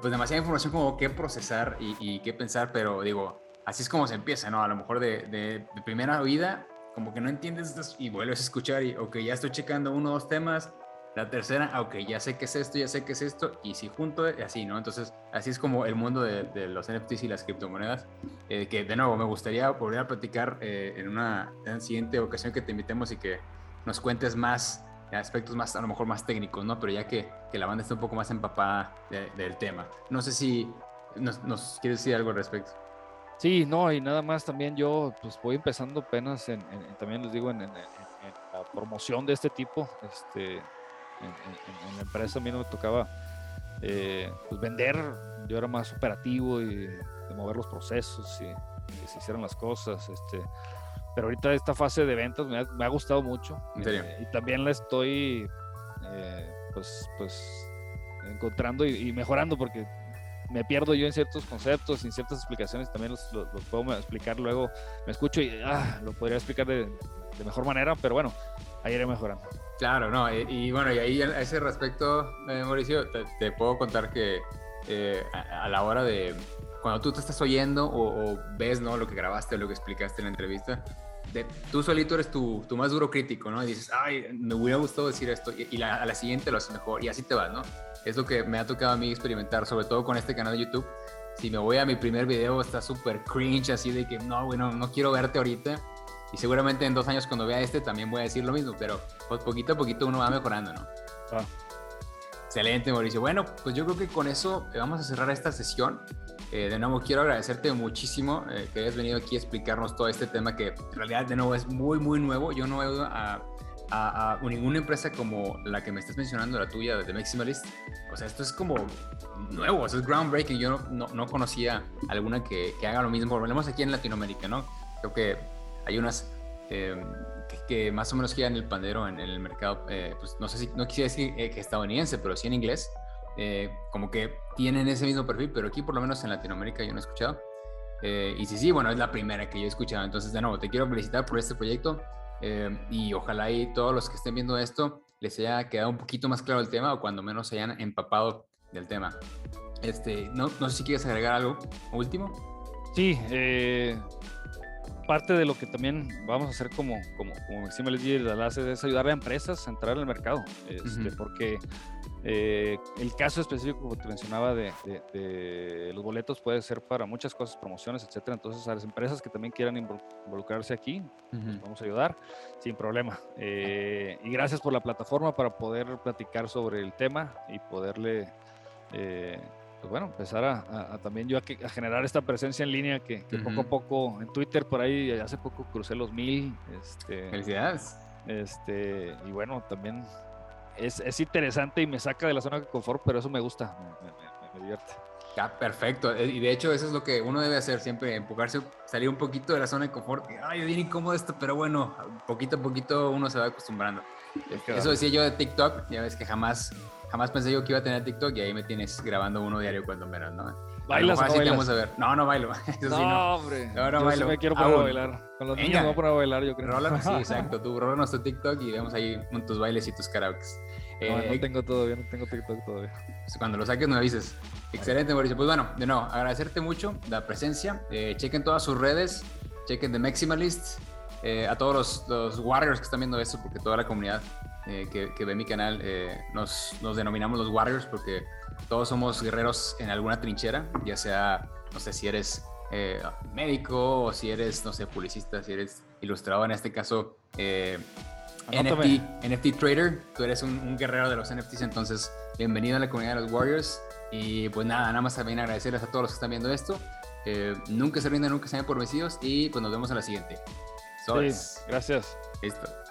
pues demasiada información como que procesar y, y qué pensar, pero digo, así es como se empieza, ¿no? A lo mejor de, de, de primera vida, como que no entiendes y vuelves a escuchar y, ok, ya estoy checando uno o dos temas, la tercera, ah, ok, ya sé qué es esto, ya sé qué es esto, y si junto, así, ¿no? Entonces, así es como el mundo de, los NFTs y las criptomonedas, eh, que de nuevo me gustaría volver a platicar eh, en, una, siguiente ocasión que te invitemos y que nos cuentes más aspectos más, a lo mejor más técnicos, ¿no? Pero ya que, que la banda está un poco más empapada del tema. No sé si nos, nos, quieres decir algo al respecto. Sí, no, y nada más también yo pues voy empezando apenas en, también les digo en, en, la promoción de este tipo, este, en, la empresa a mí no me tocaba eh, pues vender, yo era más operativo y de mover los procesos y que se hicieran las cosas. Este, pero ahorita esta fase de ventas me ha, gustado mucho. Eh, y también la estoy eh, pues, pues encontrando y, mejorando porque me pierdo yo en ciertos conceptos, en ciertas explicaciones, también los, los, puedo explicar luego, me escucho y ah, lo podría explicar de, mejor manera, pero bueno, ahí iré mejorando. Claro, no, y, bueno, y ahí a ese respecto, eh, Mauricio, te, puedo contar que eh, a, la hora de, cuando tú te estás oyendo o, ves, ¿no? Lo que grabaste o lo que explicaste en la entrevista, de, tú solito eres tu, más duro crítico, ¿no? Y dices, ay, me hubiera gustado decir esto, y, a la siguiente lo haces mejor, y así te vas, ¿no? Es lo que me ha tocado a mí experimentar, sobre todo con este canal de YouTube. Si me voy a mi primer video, está súper cringe, así de que, no, bueno, no quiero verte ahorita y seguramente en dos años cuando vea este también voy a decir lo mismo, pero pues poquito a poquito uno va mejorando, ¿no? Ah. Excelente, Mauricio. Bueno, pues yo creo que con eso vamos a cerrar esta sesión. Eh, de nuevo, quiero agradecerte muchísimo eh, que hayas venido aquí a explicarnos todo este tema que en realidad, de nuevo, es muy, muy nuevo. Yo no he ido a, a, ninguna empresa como la que me estás mencionando, la tuya, de Maximalist. O sea, esto es como nuevo, es groundbreaking. Yo no, no, conocía alguna que, que, haga lo mismo, menos aquí en Latinoamérica, ¿no? Creo que hay unas em, que, más o menos giran el pandero en, el mercado, eh, pues no sé si, no quisiera decir eh, que estadounidense, pero sí en inglés, eh, como que tienen ese mismo perfil, pero aquí por lo menos en Latinoamérica yo no he escuchado. y sí, sí, bueno, es la primera que yo he escuchado. Entonces, de nuevo, te quiero felicitar por este proyecto em, y ojalá y todos los que estén viendo esto les haya quedado un poquito más claro el tema o cuando menos se hayan empapado del tema. Este, no, no sé si quieres agregar algo último. Sí, eh, parte de lo que también vamos a hacer como, como, como Maxima les es ayudar a empresas a entrar al mercado, este, porque eh, el caso específico, como te mencionaba, de, los boletos puede ser para muchas cosas, promociones, etcétera. Entonces, a las empresas que también quieran involucrarse aquí, pues, vamos a ayudar sin problema. Eh, y gracias por la plataforma para poder platicar sobre el tema y poderle, eh, pues bueno, empezar a, también yo a, generar esta presencia en línea que, poco a poco en Twitter por ahí hace poco crucé los mil. Este, Felicidades. Este, y bueno, también es, es, interesante y me saca de la zona de confort, pero eso me gusta, me, divierte. Ya, perfecto. Eh, y de hecho, eso es lo que uno debe hacer siempre, empujarse, salir un poquito de la zona de confort. Ay, bien incómodo esto, pero bueno, poquito a poquito uno se va acostumbrando. Eso decía yo de TikTok, ya ves que jamás, jamás pensé yo que iba a tener TikTok y ahí me tienes grabando uno diario cuando menos, ¿no? ¿Bailas o no bailas? vamos a ver. No, no bailo. Eso no, sí, no, hombre. No, no yo bailo. Sí me quiero poner a bailar. Con los niños me voy a poner a bailar, yo creo. Rólanos, sí, exacto. Tú rólanos tu TikTok y vemos ahí tus bailes y tus karaoke. No, no eh, tengo todavía, no tengo TikTok todavía. Pues cuando lo saques me avises. Excelente, Mauricio. Pues bueno, de nuevo, agradecerte mucho la presencia. Eh, chequen todas sus redes, chequen The Maximalist, eh, a todos los, Warriors que están viendo esto, porque toda la comunidad eh, que, ve mi canal nos, nos denominamos los Warriors porque todos somos guerreros en alguna trinchera, ya sea, no sé si eres médico o si eres, no sé, publicista, si eres ilustrador, en este caso, NFT, NFT Trader, tú eres un, guerrero de los NFTs, entonces bienvenido a la comunidad de los Warriors. Y pues nada, nada más también agradecerles a todos los que están viendo esto. nunca se rindan, nunca se den por vencidos y pues nos vemos en la siguiente. Sí, gracias. Listo.